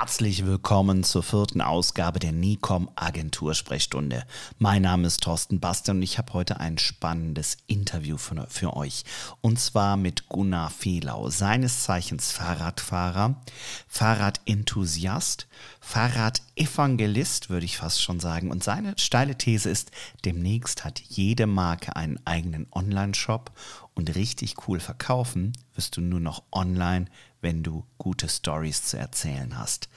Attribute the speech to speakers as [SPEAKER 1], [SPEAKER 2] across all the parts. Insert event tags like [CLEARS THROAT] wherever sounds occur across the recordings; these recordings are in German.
[SPEAKER 1] Herzlich willkommen zur vierten Ausgabe der NICOM Agentursprechstunde. Mein Name ist Thorsten Bastian und ich habe heute ein spannendes Interview für, für euch. Und zwar mit Gunnar Fehlau, seines Zeichens Fahrradfahrer, Fahrradenthusiast, Fahrradevangelist, würde ich fast schon sagen. Und seine steile These ist, demnächst hat jede Marke einen eigenen Online-Shop und richtig cool verkaufen wirst du nur noch online wenn du gute Stories zu erzählen hast.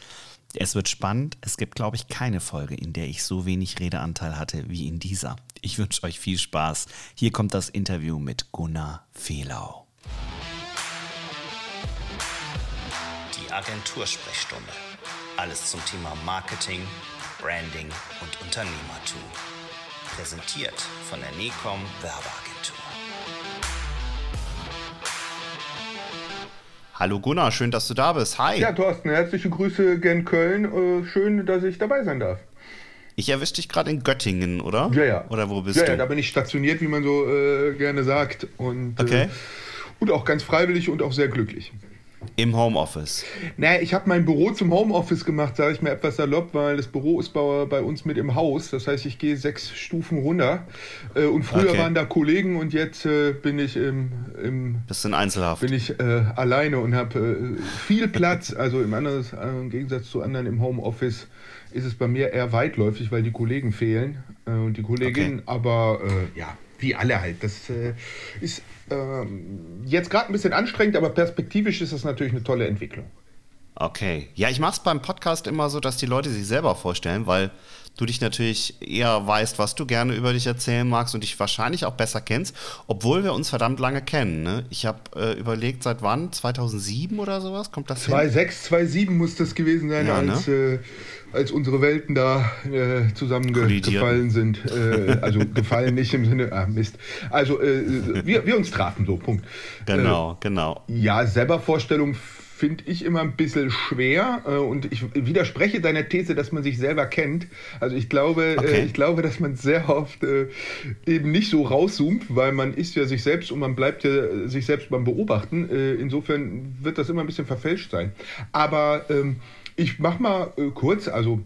[SPEAKER 1] Es wird spannend. Es gibt, glaube ich, keine Folge, in der ich so wenig Redeanteil hatte wie in dieser. Ich wünsche euch viel Spaß. Hier kommt das Interview mit Gunnar Fehlau.
[SPEAKER 2] Die Agentursprechstunde. Alles zum Thema Marketing, Branding und Unternehmertum. Präsentiert von der NECOM Werbeagentur.
[SPEAKER 1] Hallo Gunnar, schön, dass du da bist. Hi.
[SPEAKER 3] Ja, Thorsten, herzliche Grüße gen Köln. Äh, schön, dass ich dabei sein darf.
[SPEAKER 1] Ich erwische dich gerade in Göttingen, oder?
[SPEAKER 3] Ja, ja.
[SPEAKER 1] Oder wo bist
[SPEAKER 3] ja,
[SPEAKER 1] du?
[SPEAKER 3] Ja, da bin ich stationiert, wie man so äh, gerne sagt. Und,
[SPEAKER 1] äh, okay. Äh,
[SPEAKER 3] und auch ganz freiwillig und auch sehr glücklich.
[SPEAKER 1] Im Homeoffice?
[SPEAKER 3] Naja, ich habe mein Büro zum Homeoffice gemacht, sage ich mir etwas salopp, weil das Büro ist bei, uns mit im Haus. Das heißt, ich gehe sechs Stufen runter. Äh, und früher okay. waren da Kollegen und jetzt äh, bin ich im, im
[SPEAKER 1] Bist in Einzelhaft.
[SPEAKER 3] Bin ich äh, alleine und habe äh, viel Platz. [LAUGHS] also im, anderen, im Gegensatz zu anderen im Homeoffice ist es bei mir eher weitläufig, weil die Kollegen fehlen äh, und die Kolleginnen. Okay. Aber äh, ja, wie alle halt. Das ist ähm, jetzt gerade ein bisschen anstrengend, aber perspektivisch ist das natürlich eine tolle Entwicklung.
[SPEAKER 1] Okay. Ja, ich mache es beim Podcast immer so, dass die Leute sich selber vorstellen, weil du dich natürlich eher weißt, was du gerne über dich erzählen magst und dich wahrscheinlich auch besser kennst, obwohl wir uns verdammt lange kennen. Ne? Ich habe äh, überlegt, seit wann? 2007 oder sowas? Kommt das
[SPEAKER 3] 2006, 2007 muss das gewesen sein, ja, als, ne? äh, als unsere Welten da äh, zusammengefallen sind. Äh, also [LAUGHS] gefallen nicht im Sinne, ah Mist. Also äh, wir, wir uns trafen so, Punkt.
[SPEAKER 1] Genau, äh, genau.
[SPEAKER 3] Ja, selber Vorstellung finde ich immer ein bisschen schwer äh, und ich widerspreche deiner These, dass man sich selber kennt. Also ich glaube, äh, okay. äh, ich glaube, dass man sehr oft äh, eben nicht so rauszoomt, weil man ist ja sich selbst und man bleibt ja sich selbst beim Beobachten. Insofern wird das immer ein bisschen verfälscht sein. Aber ähm, ich mache mal kurz, also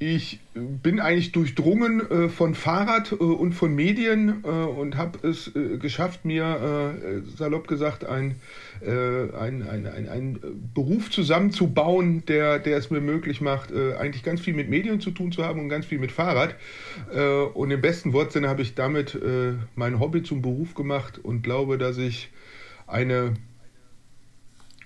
[SPEAKER 3] ich bin eigentlich durchdrungen äh, von Fahrrad äh, und von Medien äh, und habe es äh, geschafft, mir äh, salopp gesagt ein, äh, ein, ein, ein, ein, Beruf zusammenzubauen, der, der es mir möglich macht, eigentlich ganz viel mit Medien zu tun zu haben und ganz viel mit Fahrrad. und im besten Wortsinne habe ich damit mein Hobby zum Beruf gemacht und glaube, dass ich eine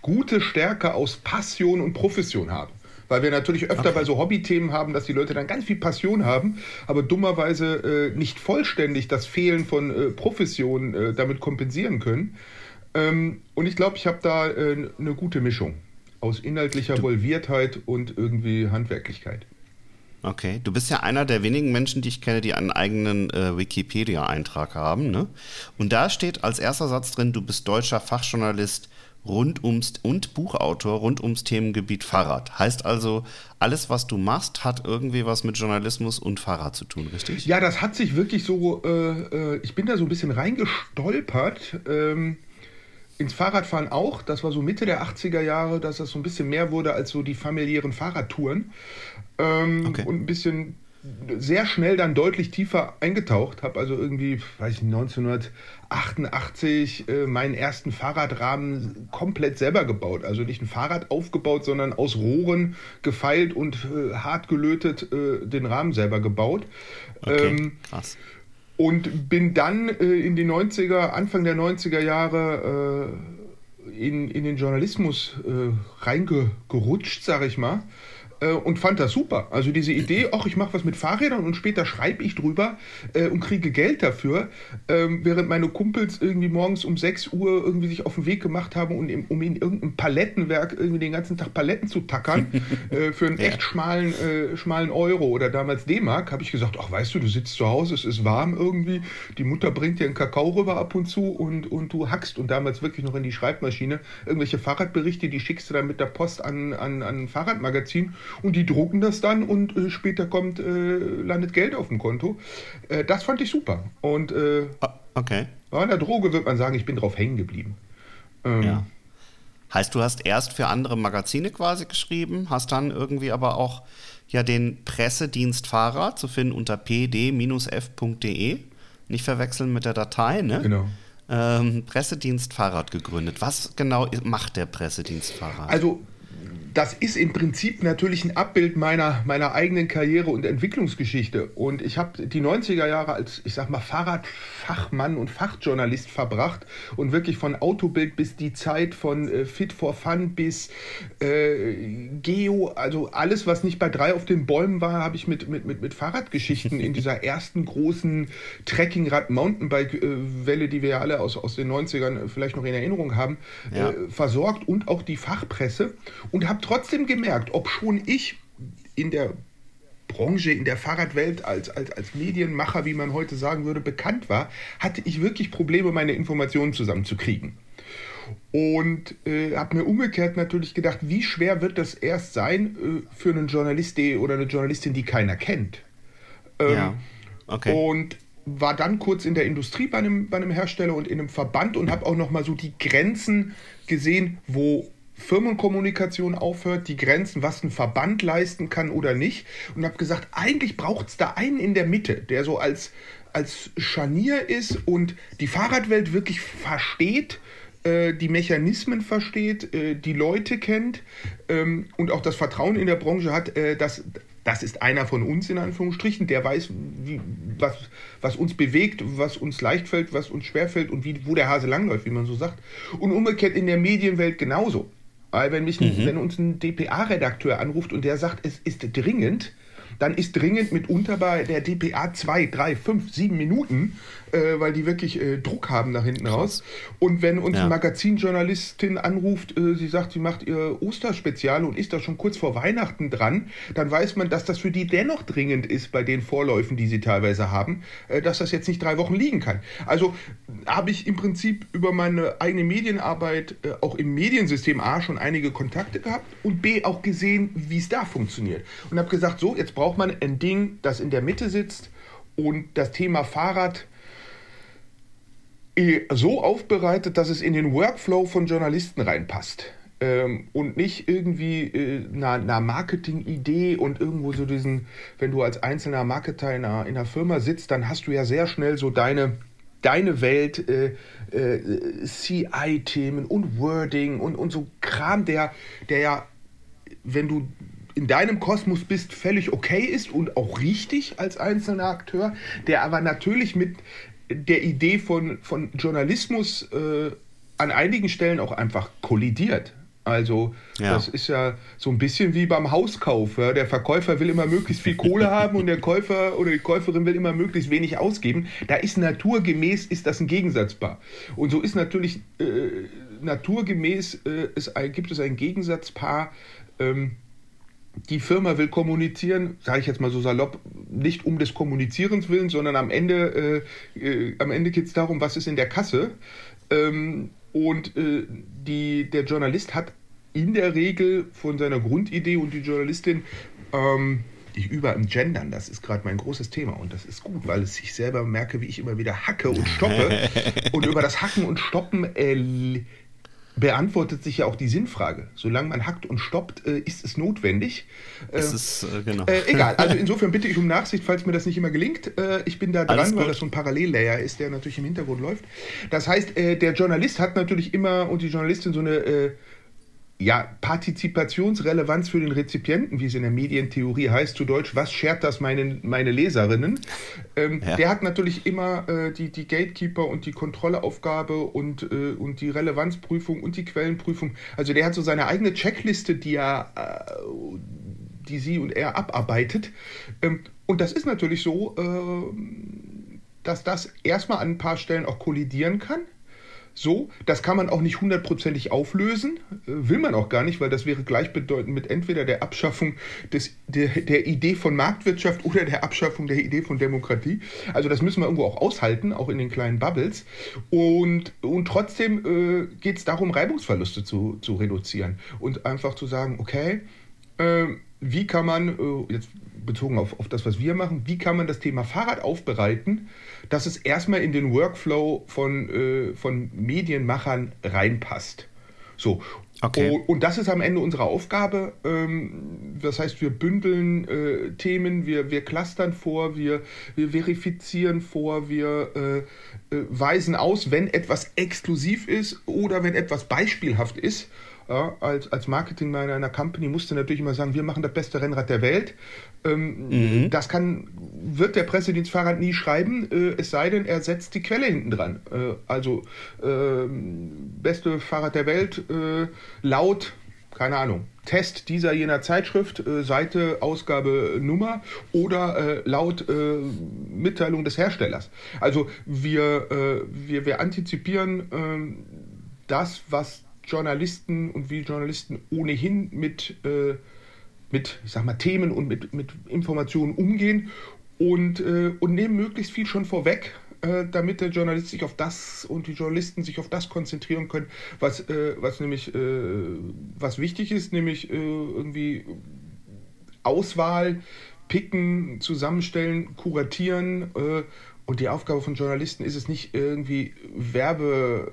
[SPEAKER 3] gute Stärke aus Passion und Profession habe weil wir natürlich öfter okay. bei so Hobbythemen haben, dass die Leute dann ganz viel Passion haben, aber dummerweise äh, nicht vollständig das Fehlen von äh, Profession äh, damit kompensieren können. Ähm, und ich glaube, ich habe da äh, eine gute Mischung aus inhaltlicher Volviertheit und irgendwie Handwerklichkeit.
[SPEAKER 1] Okay, du bist ja einer der wenigen Menschen, die ich kenne, die einen eigenen äh, Wikipedia-Eintrag haben. Ne? Und da steht als erster Satz drin, du bist deutscher Fachjournalist rund ums und Buchautor rund ums Themengebiet Fahrrad. Heißt also, alles, was du machst, hat irgendwie was mit Journalismus und Fahrrad zu tun, richtig?
[SPEAKER 3] Ja, das hat sich wirklich so, äh, äh, ich bin da so ein bisschen reingestolpert. Ähm, ins Fahrradfahren auch. Das war so Mitte der 80er Jahre, dass das so ein bisschen mehr wurde als so die familiären Fahrradtouren. Ähm, okay. Und ein bisschen sehr schnell dann deutlich tiefer eingetaucht. Habe also irgendwie, weiß ich, 1988 äh, meinen ersten Fahrradrahmen komplett selber gebaut. Also nicht ein Fahrrad aufgebaut, sondern aus Rohren gefeilt und äh, hart gelötet äh, den Rahmen selber gebaut.
[SPEAKER 1] Okay, ähm, krass.
[SPEAKER 3] Und bin dann äh, in die 90er, Anfang der 90er Jahre äh, in, in den Journalismus äh, reingerutscht, sage ich mal äh, und fand das super. Also diese Idee, ach, ich mache was mit Fahrrädern und später schreibe ich drüber äh, und kriege Geld dafür, ähm, während meine Kumpels irgendwie morgens um 6 Uhr irgendwie sich auf den Weg gemacht haben, um, in, um in irgendeinem Palettenwerk irgendwie den ganzen Tag Paletten zu tackern [LAUGHS] äh, für einen ja. echt schmalen, äh, schmalen Euro oder damals D-Mark, habe ich gesagt, ach, weißt du, du sitzt zu Hause, es ist warm irgendwie, die Mutter bringt dir einen Kakao rüber ab und zu und, und du hackst und damals wirklich noch in die Schreibmaschine irgendwelche Fahrradberichte, die schickst du dann mit der Post an, an, an ein Fahrradmagazin und die drucken das dann und äh, später kommt, äh, landet Geld auf dem Konto. Äh, das fand ich super. Und äh,
[SPEAKER 1] ah, okay.
[SPEAKER 3] an der Droge wird man sagen, ich bin drauf hängen geblieben.
[SPEAKER 1] Ähm, ja. Heißt, du hast erst für andere Magazine quasi geschrieben, hast dann irgendwie aber auch ja den Pressedienst Fahrrad zu finden unter pd-f.de. Nicht verwechseln mit der Datei, ne?
[SPEAKER 3] Genau.
[SPEAKER 1] Ähm, Pressedienst Fahrrad gegründet. Was genau macht der Pressedienst Fahrrad?
[SPEAKER 3] Also das ist im Prinzip natürlich ein Abbild meiner, meiner eigenen Karriere und Entwicklungsgeschichte. Und ich habe die 90er Jahre als, ich sag mal, Fahrradfachmann und Fachjournalist verbracht und wirklich von Autobild bis die Zeit von äh, Fit for Fun bis äh, Geo, also alles, was nicht bei drei auf den Bäumen war, habe ich mit, mit, mit, mit Fahrradgeschichten in dieser ersten großen Trekkingrad-Mountainbike-Welle, äh, die wir ja alle aus, aus den 90ern vielleicht noch in Erinnerung haben, ja. äh, versorgt und auch die Fachpresse und habe trotzdem gemerkt, ob schon ich in der Branche, in der Fahrradwelt als, als, als Medienmacher, wie man heute sagen würde, bekannt war, hatte ich wirklich Probleme, meine Informationen zusammenzukriegen. Und äh, habe mir umgekehrt natürlich gedacht, wie schwer wird das erst sein äh, für einen Journalist oder eine Journalistin, die keiner kennt. Ähm, ja, okay. Und war dann kurz in der Industrie bei einem, bei einem Hersteller und in einem Verband und habe auch noch mal so die Grenzen gesehen, wo Firmenkommunikation aufhört, die Grenzen, was ein Verband leisten kann oder nicht. Und habe gesagt, eigentlich braucht es da einen in der Mitte, der so als, als Scharnier ist und die Fahrradwelt wirklich versteht, äh, die Mechanismen versteht, äh, die Leute kennt ähm, und auch das Vertrauen in der Branche hat, äh, dass das ist einer von uns in Anführungsstrichen, der weiß, wie, was, was uns bewegt, was uns leicht fällt, was uns schwer fällt und wie, wo der Hase langläuft, wie man so sagt. Und umgekehrt in der Medienwelt genauso. Weil wenn, mich, mhm. wenn uns ein DPA-Redakteur anruft und der sagt, es ist dringend, dann ist dringend mitunter bei der DPA zwei, drei, fünf, sieben Minuten äh, weil die wirklich äh, Druck haben nach hinten raus. Und wenn uns ja. eine Magazinjournalistin anruft, äh, sie sagt, sie macht ihr Osterspezial und ist da schon kurz vor Weihnachten dran, dann weiß man, dass das für die dennoch dringend ist bei den Vorläufen, die sie teilweise haben, äh, dass das jetzt nicht drei Wochen liegen kann. Also habe ich im Prinzip über meine eigene Medienarbeit äh, auch im Mediensystem A schon einige Kontakte gehabt und B auch gesehen, wie es da funktioniert. Und habe gesagt, so, jetzt braucht man ein Ding, das in der Mitte sitzt und das Thema Fahrrad so aufbereitet, dass es in den Workflow von Journalisten reinpasst. Ähm, und nicht irgendwie äh, einer, einer Marketing-Idee und irgendwo so diesen, wenn du als einzelner Marketer in einer, in einer Firma sitzt, dann hast du ja sehr schnell so deine, deine Welt, äh, äh, CI-Themen und Wording und, und so Kram, der, der ja, wenn du in deinem Kosmos bist, völlig okay ist und auch richtig als einzelner Akteur, der aber natürlich mit der Idee von, von Journalismus äh, an einigen Stellen auch einfach kollidiert. Also ja. das ist ja so ein bisschen wie beim Hauskauf. Ja? Der Verkäufer will immer möglichst viel Kohle [LAUGHS] haben und der Käufer oder die Käuferin will immer möglichst wenig ausgeben. Da ist naturgemäß ist das ein Gegensatzpaar. Und so ist natürlich äh, naturgemäß äh, es, gibt es ein Gegensatzpaar. Ähm, die Firma will kommunizieren, sage ich jetzt mal so salopp, nicht um des Kommunizierens willen, sondern am Ende, äh, äh, Ende geht es darum, was ist in der Kasse. Ähm, und äh, die, der Journalist hat in der Regel von seiner Grundidee und die Journalistin, ähm, ich übe im Gendern, das ist gerade mein großes Thema und das ist gut, weil ich selber merke, wie ich immer wieder hacke und stoppe. [LAUGHS] und über das Hacken und Stoppen äh, beantwortet sich ja auch die Sinnfrage. Solange man hackt und stoppt, äh, ist es notwendig. Äh, ist, äh, genau. Äh, egal, also insofern bitte ich um Nachsicht, falls mir das nicht immer gelingt. Äh, ich bin da dran, weil das so ein Parallellayer ist, der natürlich im Hintergrund läuft. Das heißt, äh, der Journalist hat natürlich immer und die Journalistin so eine ja, Partizipationsrelevanz für den Rezipienten, wie es in der Medientheorie heißt, zu Deutsch, was schert das meine, meine Leserinnen? Ähm, ja. Der hat natürlich immer äh, die, die Gatekeeper und die Kontrollaufgabe und, äh, und die Relevanzprüfung und die Quellenprüfung. Also der hat so seine eigene Checkliste, die er, äh, die sie und er abarbeitet. Ähm, und das ist natürlich so, äh, dass das erstmal an ein paar Stellen auch kollidieren kann so, das kann man auch nicht hundertprozentig auflösen, äh, will man auch gar nicht, weil das wäre gleichbedeutend mit entweder der Abschaffung des, der, der Idee von Marktwirtschaft oder der Abschaffung der Idee von Demokratie. Also das müssen wir irgendwo auch aushalten, auch in den kleinen Bubbles. Und, und trotzdem äh, geht es darum, Reibungsverluste zu, zu reduzieren und einfach zu sagen, okay, äh, wie kann man, äh, jetzt bezogen auf, auf das, was wir machen, wie kann man das Thema Fahrrad aufbereiten, dass es erstmal in den Workflow von, äh, von Medienmachern reinpasst. So, Okay. Und, und, das ist am Ende unsere Aufgabe. Ähm, das heißt, wir bündeln äh, Themen, wir, wir clustern vor, wir, wir verifizieren vor, wir äh, äh, weisen aus, wenn etwas exklusiv ist oder wenn etwas beispielhaft ist. Ja, als, als Marketingmanager einer Company musste natürlich immer sagen, wir machen das beste Rennrad der Welt. Ähm, mhm. Das kann, wird der Pressedienstfahrrad nie schreiben, äh, es sei denn, er setzt die Quelle hinten dran. Äh, also äh, beste Fahrrad der Welt äh, laut, keine Ahnung, Test dieser jener Zeitschrift, äh, Seite, Ausgabe, Nummer oder äh, laut Mitteilung des Herstellers. Also wir, wir, wir antizipieren ähm, das, was Journalisten und wie Journalisten ohnehin mit, äh, mit ich sag mal, Themen und mit, mit Informationen umgehen und, äh, und nehmen möglichst viel schon vorweg, äh, damit der Journalist sich auf das und die Journalisten sich auf das konzentrieren können, was, äh, was nämlich äh, was wichtig ist, nämlich äh, irgendwie Auswahl, picken, zusammenstellen, kuratieren. und die Aufgabe von Journalisten ist es nicht irgendwie Werbe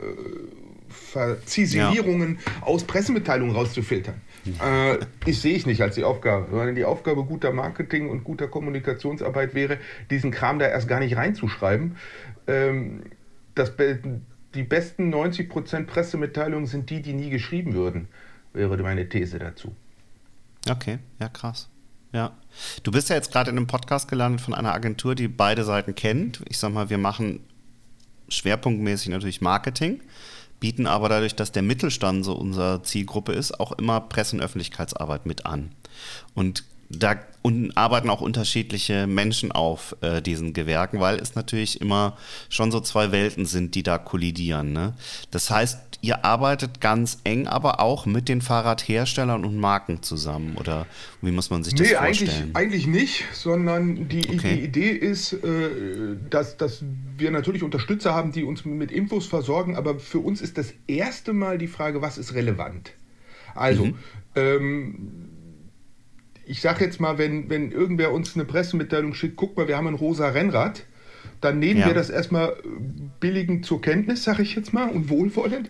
[SPEAKER 3] Verziselierungen ja. aus Pressemitteilungen rauszufiltern. Äh, ich sehe ich nicht als die Aufgabe, sondern die Aufgabe guter Marketing und guter Kommunikationsarbeit wäre, diesen Kram da erst gar nicht reinzuschreiben. Ähm, das, die besten 90% Pressemitteilungen sind die, die nie geschrieben würden, wäre meine These dazu.
[SPEAKER 1] Okay, ja, krass. Ja. Du bist ja jetzt gerade in einem Podcast gelandet von einer Agentur, die beide Seiten kennt. Ich sag mal, wir machen schwerpunktmäßig natürlich Marketing bieten aber dadurch, dass der Mittelstand so unsere Zielgruppe ist, auch immer Presse- und Öffentlichkeitsarbeit mit an. Und da arbeiten auch unterschiedliche Menschen auf äh, diesen Gewerken, weil es natürlich immer schon so zwei Welten sind, die da kollidieren. Ne? Das heißt, ihr arbeitet ganz eng, aber auch mit den Fahrradherstellern und Marken zusammen, oder wie muss man sich das nee, vorstellen?
[SPEAKER 3] Eigentlich, eigentlich nicht, sondern die, okay. die Idee ist, äh, dass, dass wir natürlich Unterstützer haben, die uns mit Infos versorgen, aber für uns ist das erste Mal die Frage, was ist relevant? Also, mhm. ähm, ich sage jetzt mal, wenn, wenn irgendwer uns eine Pressemitteilung schickt, guck mal, wir haben ein rosa Rennrad, dann nehmen ja. wir das erstmal billigend zur Kenntnis, sage ich jetzt mal, und wohlwollend.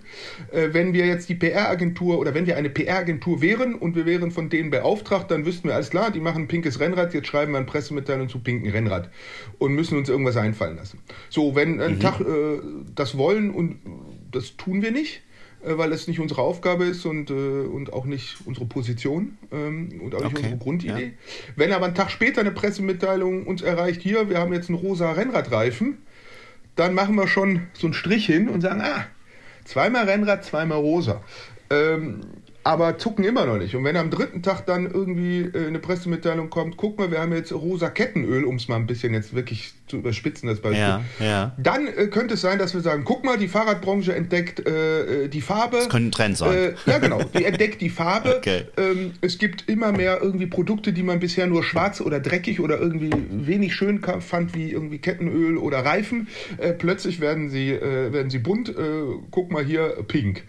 [SPEAKER 3] Äh, wenn wir jetzt die PR-Agentur oder wenn wir eine PR-Agentur wären und wir wären von denen beauftragt, dann wüssten wir alles klar, die machen ein pinkes Rennrad, jetzt schreiben wir eine Pressemitteilung zu pinken Rennrad und müssen uns irgendwas einfallen lassen. So, wenn ein mhm. Tag äh, das wollen und das tun wir nicht, äh, weil es nicht unsere Aufgabe ist und, äh, und auch nicht unsere Position ähm, und auch nicht okay. unsere Grundidee. Ja. Wenn aber einen Tag später eine Pressemitteilung uns erreicht, hier, wir haben jetzt einen rosa Rennradreifen, dann machen wir schon so einen Strich hin und sagen, ah, zweimal Rennrad, zweimal rosa. Ähm, aber zucken immer noch nicht. Und wenn am dritten Tag dann irgendwie äh, eine Pressemitteilung kommt, guck mal, wir haben jetzt rosa Kettenöl, um es mal ein bisschen jetzt wirklich zu überspitzen, das Beispiel. Ja, ja. Dann äh, könnte es sein, dass wir sagen, guck mal, die Fahrradbranche entdeckt äh, äh die Farbe. Das
[SPEAKER 1] könnte ein Trend sein.
[SPEAKER 3] Äh, ja, genau, die entdeckt die Farbe. [LAUGHS] Okay. Ähm, es gibt immer mehr irgendwie Produkte, die man bisher nur schwarz oder dreckig oder irgendwie wenig schön fand, wie irgendwie Kettenöl oder Reifen. Äh, plötzlich werden sie, werden sie bunt. guck mal hier, pink.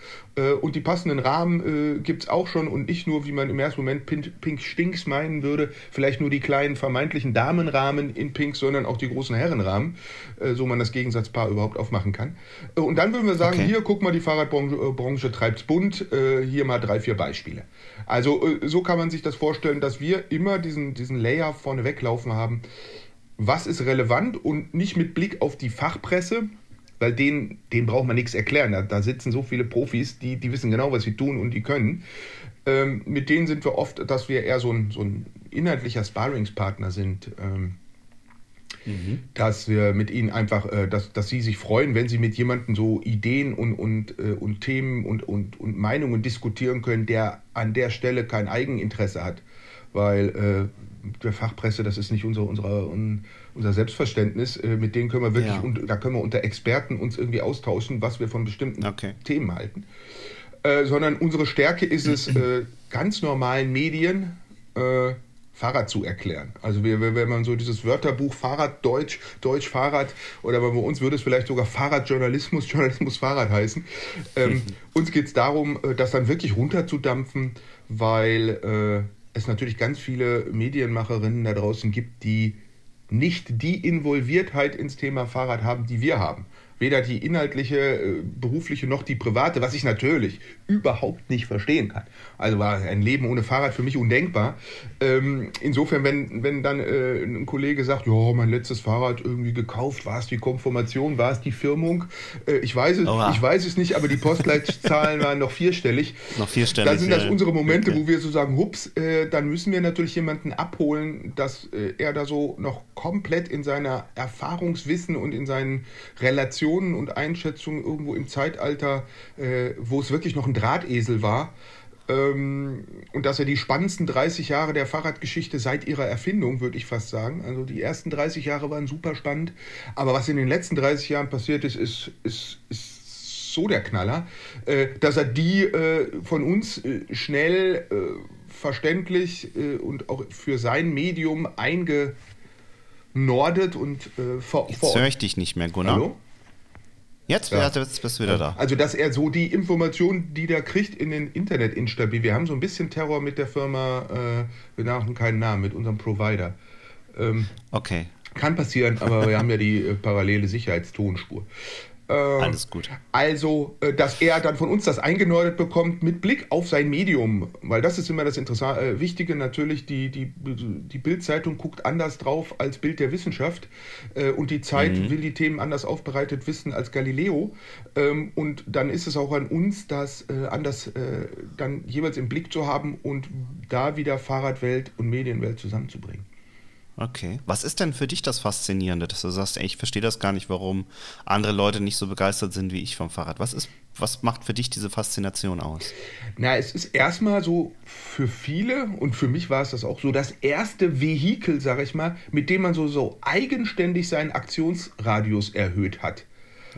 [SPEAKER 3] Und die passenden Rahmen gibt es auch schon und nicht nur, wie man im ersten Moment Pink, Pink Stinks meinen würde, vielleicht nur die kleinen vermeintlichen Damenrahmen in Pink, sondern auch die großen Herrenrahmen, äh, so man das Gegensatzpaar überhaupt aufmachen kann. Äh, und dann würden wir sagen, okay. hier, guck mal, die Fahrradbranche äh, treibt es bunt, äh, hier mal drei, vier Beispiele. Also äh, so kann man sich das vorstellen, dass wir immer diesen, diesen Layer vorne weglaufen haben. Was ist relevant und nicht mit Blick auf die Fachpresse, weil denen, denen braucht man nichts erklären. Da, da, sitzen so viele Profis, die, die wissen genau, was sie tun und die können. Ähm, mit denen sind wir oft, dass wir eher so ein, so ein inhaltlicher Sparringspartner sind. Ähm, mhm. Dass wir mit ihnen einfach, äh, dass, dass sie sich freuen, wenn sie mit jemandem so Ideen und, und, äh, und Themen und, und, und Meinungen diskutieren können, der an der Stelle kein Eigeninteresse hat. Weil äh, der Fachpresse, das ist nicht unsere, unsere, unsere unser Selbstverständnis, äh, mit denen können wir wirklich, ja. und, da können wir unter Experten uns irgendwie austauschen, was wir von bestimmten okay. Themen halten. Äh, sondern unsere Stärke ist es, äh, ganz normalen Medien äh, Fahrrad zu erklären. Also wir, wenn man so dieses Wörterbuch Fahrrad Deutsch, Deutsch Fahrrad oder bei uns würde es vielleicht sogar Fahrradjournalismus, [LAUGHS] Journalismus Fahrrad heißen. Ähm, [LAUGHS] uns geht es darum, äh, das dann wirklich runterzudampfen, weil äh, es natürlich ganz viele Medienmacherinnen da draußen gibt, die nicht die Involviertheit ins Thema Fahrrad haben, die wir haben. Weder die inhaltliche, äh, berufliche noch die private, was ich natürlich überhaupt nicht verstehen kann. Also war ein Leben ohne Fahrrad für mich undenkbar. Ähm, insofern, wenn, wenn dann äh, ein Kollege sagt, ja, mein letztes Fahrrad irgendwie gekauft, war es die Konformation, war es die Firmung? Äh, ich, weiß es, ich weiß es nicht, aber die Postleitzahlen [LAUGHS] waren noch vierstellig.
[SPEAKER 1] Noch vierstellig.
[SPEAKER 3] Da sind das unsere Momente, okay. wo wir so sagen, hups, äh, dann müssen wir natürlich jemanden abholen, dass äh, er da so noch komplett in seiner Erfahrungswissen und in seinen Relationen und Einschätzungen irgendwo im Zeitalter, äh, wo es wirklich noch ein Drahtesel war, ähm, und dass er die spannendsten 30 Jahre der Fahrradgeschichte seit ihrer Erfindung, würde ich fast sagen. Also die ersten 30 Jahre waren super spannend, aber was in den letzten 30 Jahren passiert ist, ist, ist, ist so der Knaller, äh, dass er die äh, von uns äh, schnell, äh, verständlich äh, und auch für sein Medium eingenordet und äh,
[SPEAKER 1] ver Jetzt höre ich dich nicht mehr, Gunnar. Hallo? Jetzt, ja. jetzt bist du wieder da.
[SPEAKER 3] Also, dass er so die Informationen, die der kriegt, in den Internet instabil. Wir haben so ein bisschen Terror mit der Firma, äh, wir machen keinen Namen, mit unserem Provider.
[SPEAKER 1] Ähm, okay.
[SPEAKER 3] Kann passieren, aber wir haben ja die äh, parallele Sicherheitstonspur.
[SPEAKER 1] Ähm, Alles gut.
[SPEAKER 3] Also, äh, dass er dann von uns das eingenordet bekommt mit Blick auf sein Medium, weil das ist immer das Interessante, äh, Wichtige natürlich, die, die, die Bildzeitung guckt anders drauf als Bild der Wissenschaft äh, und die Zeit mhm. will die Themen anders aufbereitet wissen als Galileo ähm, und dann ist es auch an uns, das äh, anders äh, dann jeweils im Blick zu haben und da wieder Fahrradwelt und Medienwelt zusammenzubringen.
[SPEAKER 1] Okay. Was ist denn für dich das Faszinierende, dass du sagst, ey, ich verstehe das gar nicht, warum andere Leute nicht so begeistert sind wie ich vom Fahrrad? Was ist, was macht für dich diese Faszination aus?
[SPEAKER 3] Na, es ist erstmal so für viele und für mich war es das auch so das erste Vehikel, sag ich mal, mit dem man so, so eigenständig seinen Aktionsradius erhöht hat.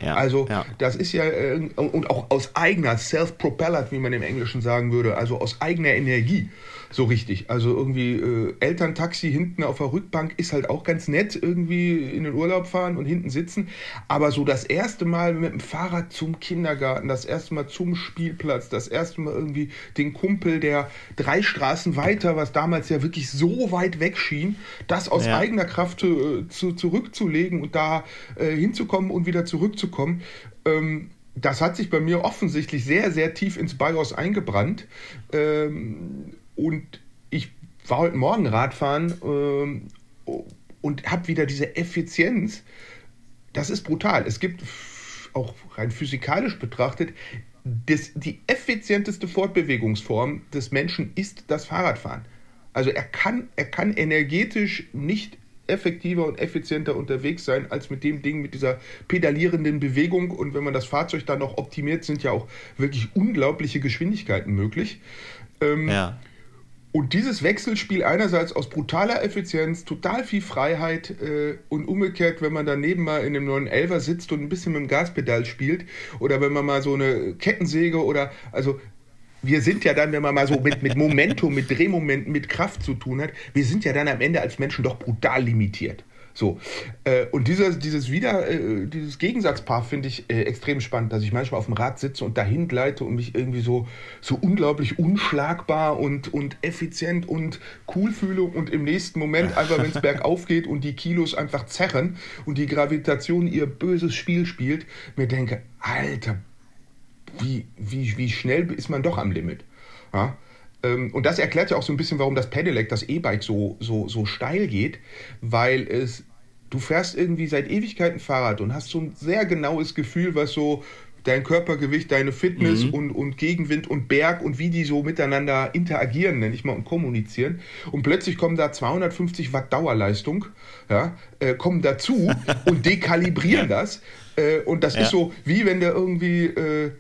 [SPEAKER 3] Ja, also ja. das ist ja, äh, und auch aus eigener, self-propelled, wie man im Englischen sagen würde, also aus eigener Energie so richtig. Also irgendwie äh, Elterntaxi hinten auf der Rückbank ist halt auch ganz nett, irgendwie in den Urlaub fahren und hinten sitzen. Aber so das erste Mal mit dem Fahrrad zum Kindergarten, das erste Mal zum Spielplatz, das erste Mal irgendwie den Kumpel, der drei Straßen weiter, was damals ja wirklich so weit weg schien, das aus ja. eigener Kraft äh, zu, zurückzulegen und da äh, hinzukommen und wieder zurückzukommen. Ähm, das hat sich bei mir offensichtlich sehr, sehr tief ins BIOS eingebrannt. Ähm, und ich war heute Morgen Radfahren ähm, und habe wieder diese Effizienz. Das ist brutal. Es gibt auch rein physikalisch betrachtet, das, die effizienteste Fortbewegungsform des Menschen ist das Fahrradfahren. Also er kann, er kann energetisch nicht effektiver und effizienter unterwegs sein als mit dem Ding, mit dieser pedalierenden Bewegung. Und wenn man das Fahrzeug dann noch optimiert, sind ja auch wirklich unglaubliche Geschwindigkeiten möglich. Ähm, ja. Und dieses Wechselspiel einerseits aus brutaler Effizienz, total viel Freiheit äh, und umgekehrt, wenn man daneben mal in dem neuen Elver sitzt und ein bisschen mit dem Gaspedal spielt oder wenn man mal so eine Kettensäge oder also wir sind ja dann, wenn man mal so mit, mit Momentum, mit Drehmomenten, mit Kraft zu tun hat, wir sind ja dann am Ende als Menschen doch brutal limitiert. So. Äh, und dieses, dieses wieder, äh, dieses Gegensatzpaar finde ich äh, extrem spannend, dass ich manchmal auf dem Rad sitze und dahin gleite und mich irgendwie so, so unglaublich unschlagbar und, und effizient und cool fühle und im nächsten Moment einfach, wenn es [LAUGHS] bergauf geht und die Kilos einfach zerren und die Gravitation ihr böses Spiel spielt, mir denke, Alter, wie, wie, wie schnell ist man doch am Limit? Ja? Ähm, und das erklärt ja auch so ein bisschen, warum das Pedelec, das E-Bike, so, so, so steil geht, weil es du fährst irgendwie seit Ewigkeiten Fahrrad und hast so ein sehr genaues Gefühl, was so dein Körpergewicht, deine Fitness mhm. und, und Gegenwind und Berg und wie die so miteinander interagieren, nenne ich mal, und kommunizieren. Und plötzlich kommen da 250 Watt Dauerleistung, ja, äh, kommen dazu [LAUGHS] und dekalibrieren das. Äh, und das ja. ist so, wie wenn der irgendwie. Äh,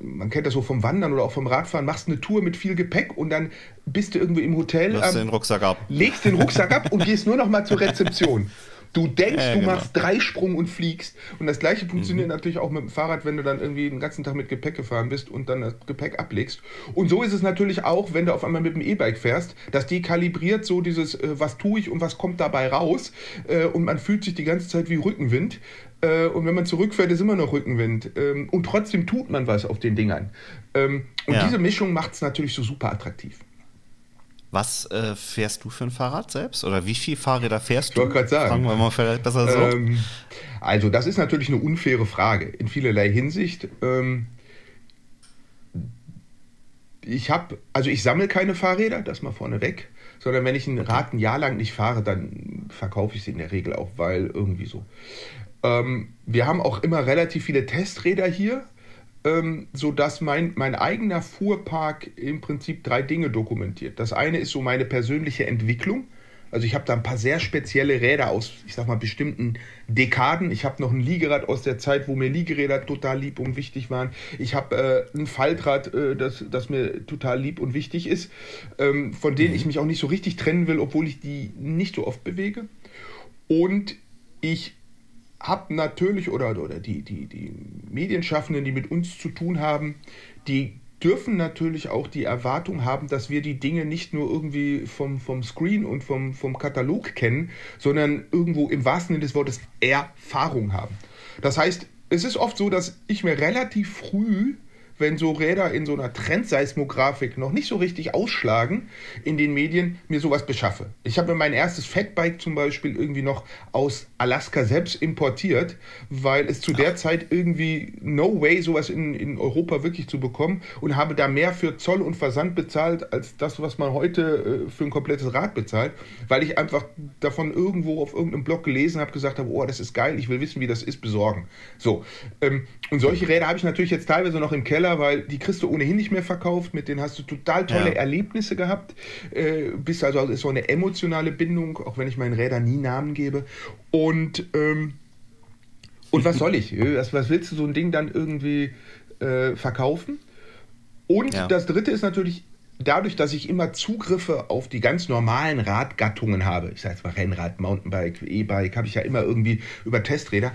[SPEAKER 3] man kennt das so vom Wandern oder auch vom Radfahren, machst eine Tour mit viel Gepäck und dann bist du irgendwie im Hotel.
[SPEAKER 1] Legst den Rucksack ab.
[SPEAKER 3] Legst den Rucksack ab und gehst nur noch mal zur Rezeption. [LAUGHS] Du denkst, ja, du genau. machst Dreisprung und fliegst. Und das gleiche funktioniert mhm. natürlich auch mit dem Fahrrad, wenn du dann irgendwie den ganzen Tag mit Gepäck gefahren bist und dann das Gepäck ablegst. Und so ist es natürlich auch, wenn du auf einmal mit dem E-Bike fährst. Das dekalibriert so dieses, äh, was tue ich und was kommt dabei raus. Äh, und man fühlt sich die ganze Zeit wie Rückenwind. Äh, und wenn man zurückfährt, ist immer noch Rückenwind. Ähm, und trotzdem tut man was auf den Dingern. Ähm, und ja. diese Mischung macht es natürlich so super attraktiv.
[SPEAKER 1] Was äh, fährst du für ein Fahrrad selbst? Oder wie viele Fahrräder fährst du?
[SPEAKER 3] Ich wollte gerade sagen. Fragen
[SPEAKER 1] wir mal vielleicht besser so. Ähm,
[SPEAKER 3] Also das ist natürlich eine unfaire Frage in vielerlei Hinsicht. Ähm, ich habe, also ich sammle keine Fahrräder, das mal vorneweg, sondern wenn ich ein Rad ein Jahr lang nicht fahre, dann verkaufe ich sie in der Regel auch, weil irgendwie so. Ähm, wir haben auch immer relativ viele Testräder hier, ähm, sodass mein, mein eigener Fuhrpark im Prinzip drei Dinge dokumentiert. Das eine ist so meine persönliche Entwicklung. Also ich habe da ein paar sehr spezielle Räder aus, ich sag mal, bestimmten Dekaden. Ich habe noch ein Liegerad aus der Zeit, wo mir Liegeräder total lieb und wichtig waren. Ich habe äh, ein Faltrad, äh, das, das mir total lieb und wichtig ist, ähm, von denen mhm. ich mich auch nicht so richtig trennen will, obwohl ich die nicht so oft bewege. Und ich habe natürlich, oder, oder die, die, die Medienschaffenden, die mit uns zu tun haben, die dürfen natürlich auch die Erwartung haben, dass wir die Dinge nicht nur irgendwie vom, vom Screen und vom, vom Katalog kennen, sondern irgendwo im wahrsten Sinne des Wortes Erfahrung haben. Das heißt, es ist oft so, dass ich mir relativ früh wenn so Räder in so einer Trendseismografik noch nicht so richtig ausschlagen in den Medien, mir sowas beschaffe. Ich habe mir mein erstes Fatbike zum Beispiel irgendwie noch aus Alaska selbst importiert, weil es zu der Zeit irgendwie no way sowas in, in Europa wirklich zu bekommen und habe da mehr für Zoll und Versand bezahlt als das, was man heute äh, für ein komplettes Rad bezahlt, weil ich einfach davon irgendwo auf irgendeinem Blog gelesen habe, gesagt habe, oh, das ist geil, ich will wissen, wie das ist, besorgen. So, ähm, und solche Räder habe ich natürlich jetzt teilweise noch im Keller weil die kriegst du ohnehin nicht mehr verkauft. Mit denen hast du total tolle ja. Erlebnisse gehabt. Äh, bist also, also ist so eine emotionale Bindung, auch wenn ich meinen Rädern nie Namen gebe. Und, ähm, und was soll ich? Was, was willst du so ein Ding dann irgendwie äh, verkaufen? Und ja. das dritte ist natürlich, dadurch, dass ich immer Zugriffe auf die ganz normalen Radgattungen habe, ich sage jetzt mal Rennrad, Mountainbike, E-Bike, habe ich ja immer irgendwie über Testräder,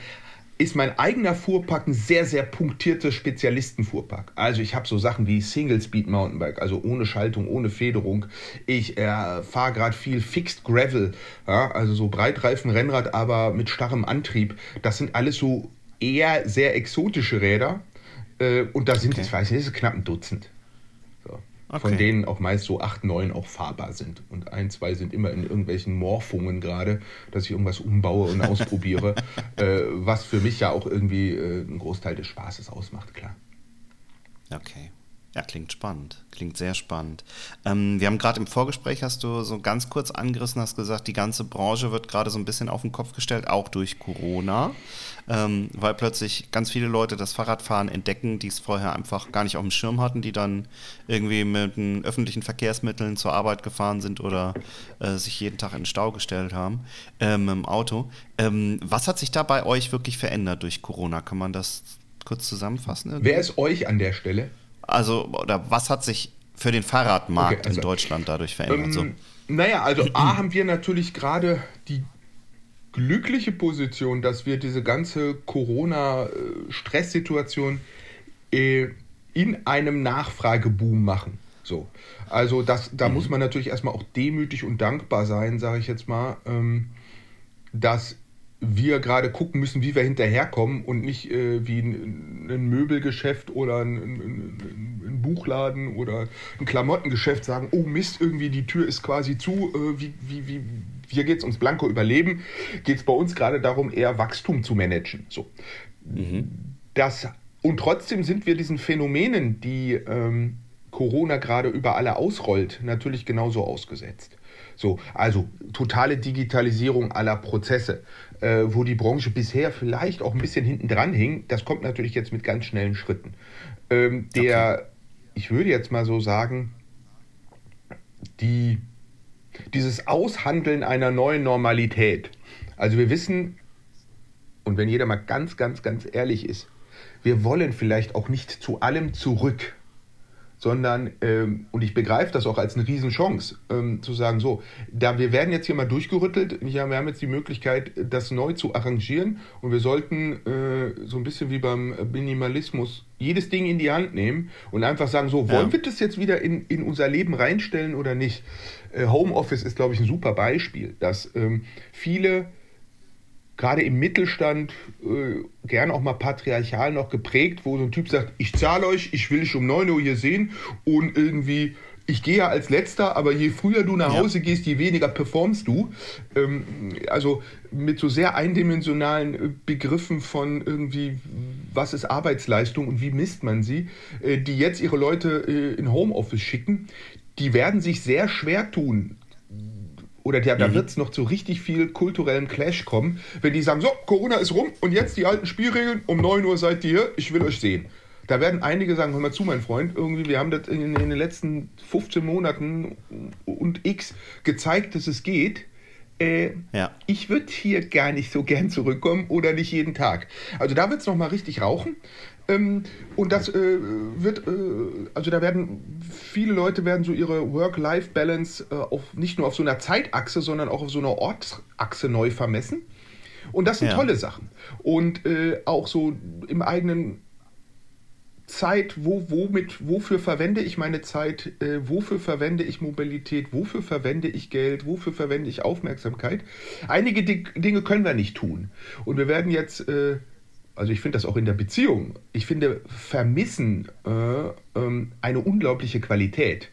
[SPEAKER 3] ist mein eigener Fuhrpark ein sehr, sehr punktierter Spezialistenfuhrpark. Also ich habe so Sachen wie Single Speed Mountainbike, also ohne Schaltung, ohne Federung. Ich äh, fahre gerade viel Fixed Gravel, ja, also so Breitreifen Rennrad, aber mit starrem Antrieb. Das sind alles so eher sehr exotische Räder. Äh, und da sind, okay. ich weiß nicht, knapp ein Dutzend. Okay. Von denen auch meist so acht, neun auch fahrbar sind. Und ein, zwei sind immer in irgendwelchen Morphungen gerade, dass ich irgendwas umbaue und [LAUGHS] ausprobiere, äh, was für mich ja auch irgendwie äh, einen Großteil des Spaßes ausmacht, klar.
[SPEAKER 1] Okay. Ja, klingt spannend. Klingt sehr spannend. Ähm, wir haben gerade im Vorgespräch, hast du so ganz kurz angerissen, hast gesagt, die ganze Branche wird gerade so ein bisschen auf den Kopf gestellt, auch durch Corona, ähm, weil plötzlich ganz viele Leute das Fahrradfahren entdecken, die es vorher einfach gar nicht auf dem Schirm hatten, die dann irgendwie mit den öffentlichen Verkehrsmitteln zur Arbeit gefahren sind oder äh, sich jeden Tag in den Stau gestellt haben ähm, im Auto. Ähm, was hat sich da bei euch wirklich verändert durch Corona? Kann man das kurz zusammenfassen?
[SPEAKER 3] Irgendwie? Wer ist euch an der Stelle?
[SPEAKER 1] Also, oder was hat sich für den Fahrradmarkt okay, also, in Deutschland dadurch verändert? Ähm,
[SPEAKER 3] so. Naja, also A haben wir natürlich gerade die glückliche Position, dass wir diese ganze Corona-Stresssituation äh, in einem Nachfrageboom machen. So. Also das, da mhm. muss man natürlich erstmal auch demütig und dankbar sein, sage ich jetzt mal, ähm, dass wir gerade gucken müssen, wie wir hinterherkommen und nicht äh, wie ein, ein, Möbelgeschäft oder ein, ein, ein, Buchladen oder ein Klamottengeschäft sagen, oh Mist, irgendwie die Tür ist quasi zu, äh, wie, wie, wie, hier geht es ums blanko Überleben, geht es bei uns gerade darum, eher Wachstum zu managen. So. Mhm. Das, und trotzdem sind wir diesen Phänomenen, die ähm, Corona gerade über alle ausrollt, natürlich genauso ausgesetzt. So, also totale Digitalisierung aller Prozesse äh, wo die Branche bisher vielleicht auch ein bisschen hinten dran hing. Das kommt natürlich jetzt mit ganz schnellen Schritten. Ähm, der, okay. ich würde jetzt mal so sagen, die, dieses Aushandeln einer neuen Normalität. Also wir wissen, und wenn jeder mal ganz, ganz, ganz ehrlich ist, wir wollen vielleicht auch nicht zu allem zurück sondern, ähm, und ich begreife das auch als eine Riesenchance, ähm, zu sagen, so, da wir werden jetzt hier mal durchgerüttelt, ja, wir haben jetzt die Möglichkeit, das neu zu arrangieren und wir sollten äh, so ein bisschen wie beim Minimalismus jedes Ding in die Hand nehmen und einfach sagen, so, wollen ja. wir das jetzt wieder in, in unser Leben reinstellen oder nicht? Äh, Homeoffice ist, glaube ich, ein super Beispiel, dass ähm, viele gerade im Mittelstand äh, gern auch mal patriarchal noch geprägt, wo so ein Typ sagt, ich zahle euch, ich will dich um 9 Uhr hier sehen und irgendwie ich gehe ja als letzter, aber je früher du nach Hause ja. gehst, je weniger performst du. Ähm, also mit so sehr eindimensionalen äh, Begriffen von irgendwie, was ist Arbeitsleistung und wie misst man sie, äh, die jetzt ihre Leute äh, in Homeoffice schicken, die werden sich sehr schwer tun, oder der, da mhm. wird es noch zu richtig viel kulturellem Clash kommen, wenn die sagen, so, Corona ist rum und jetzt die alten Spielregeln, um 9 Uhr seid ihr hier, ich will euch sehen. Da werden einige sagen, hör mal zu, mein Freund, irgendwie, wir haben das in, in den letzten 15 Monaten und X gezeigt, dass es geht. Äh, ja. Ich würde hier gar nicht so gern zurückkommen oder nicht jeden Tag. Also da wird es nochmal richtig rauchen. Ähm, und das äh, wird, äh, also da werden viele Leute werden so ihre Work-Life-Balance äh, auf, nicht nur auf so einer Zeitachse, sondern auch auf so einer Ortsachse neu vermessen. Und das sind ja. tolle Sachen. Und äh, auch so im eigenen Zeit, wo, womit, wofür verwende ich meine Zeit, äh, wofür verwende ich Mobilität, wofür verwende ich Geld, wofür verwende ich Aufmerksamkeit. Einige Dinge können wir nicht tun. Und wir werden jetzt äh, also ich finde das auch in der Beziehung, ich finde Vermissen äh, ähm, eine unglaubliche Qualität.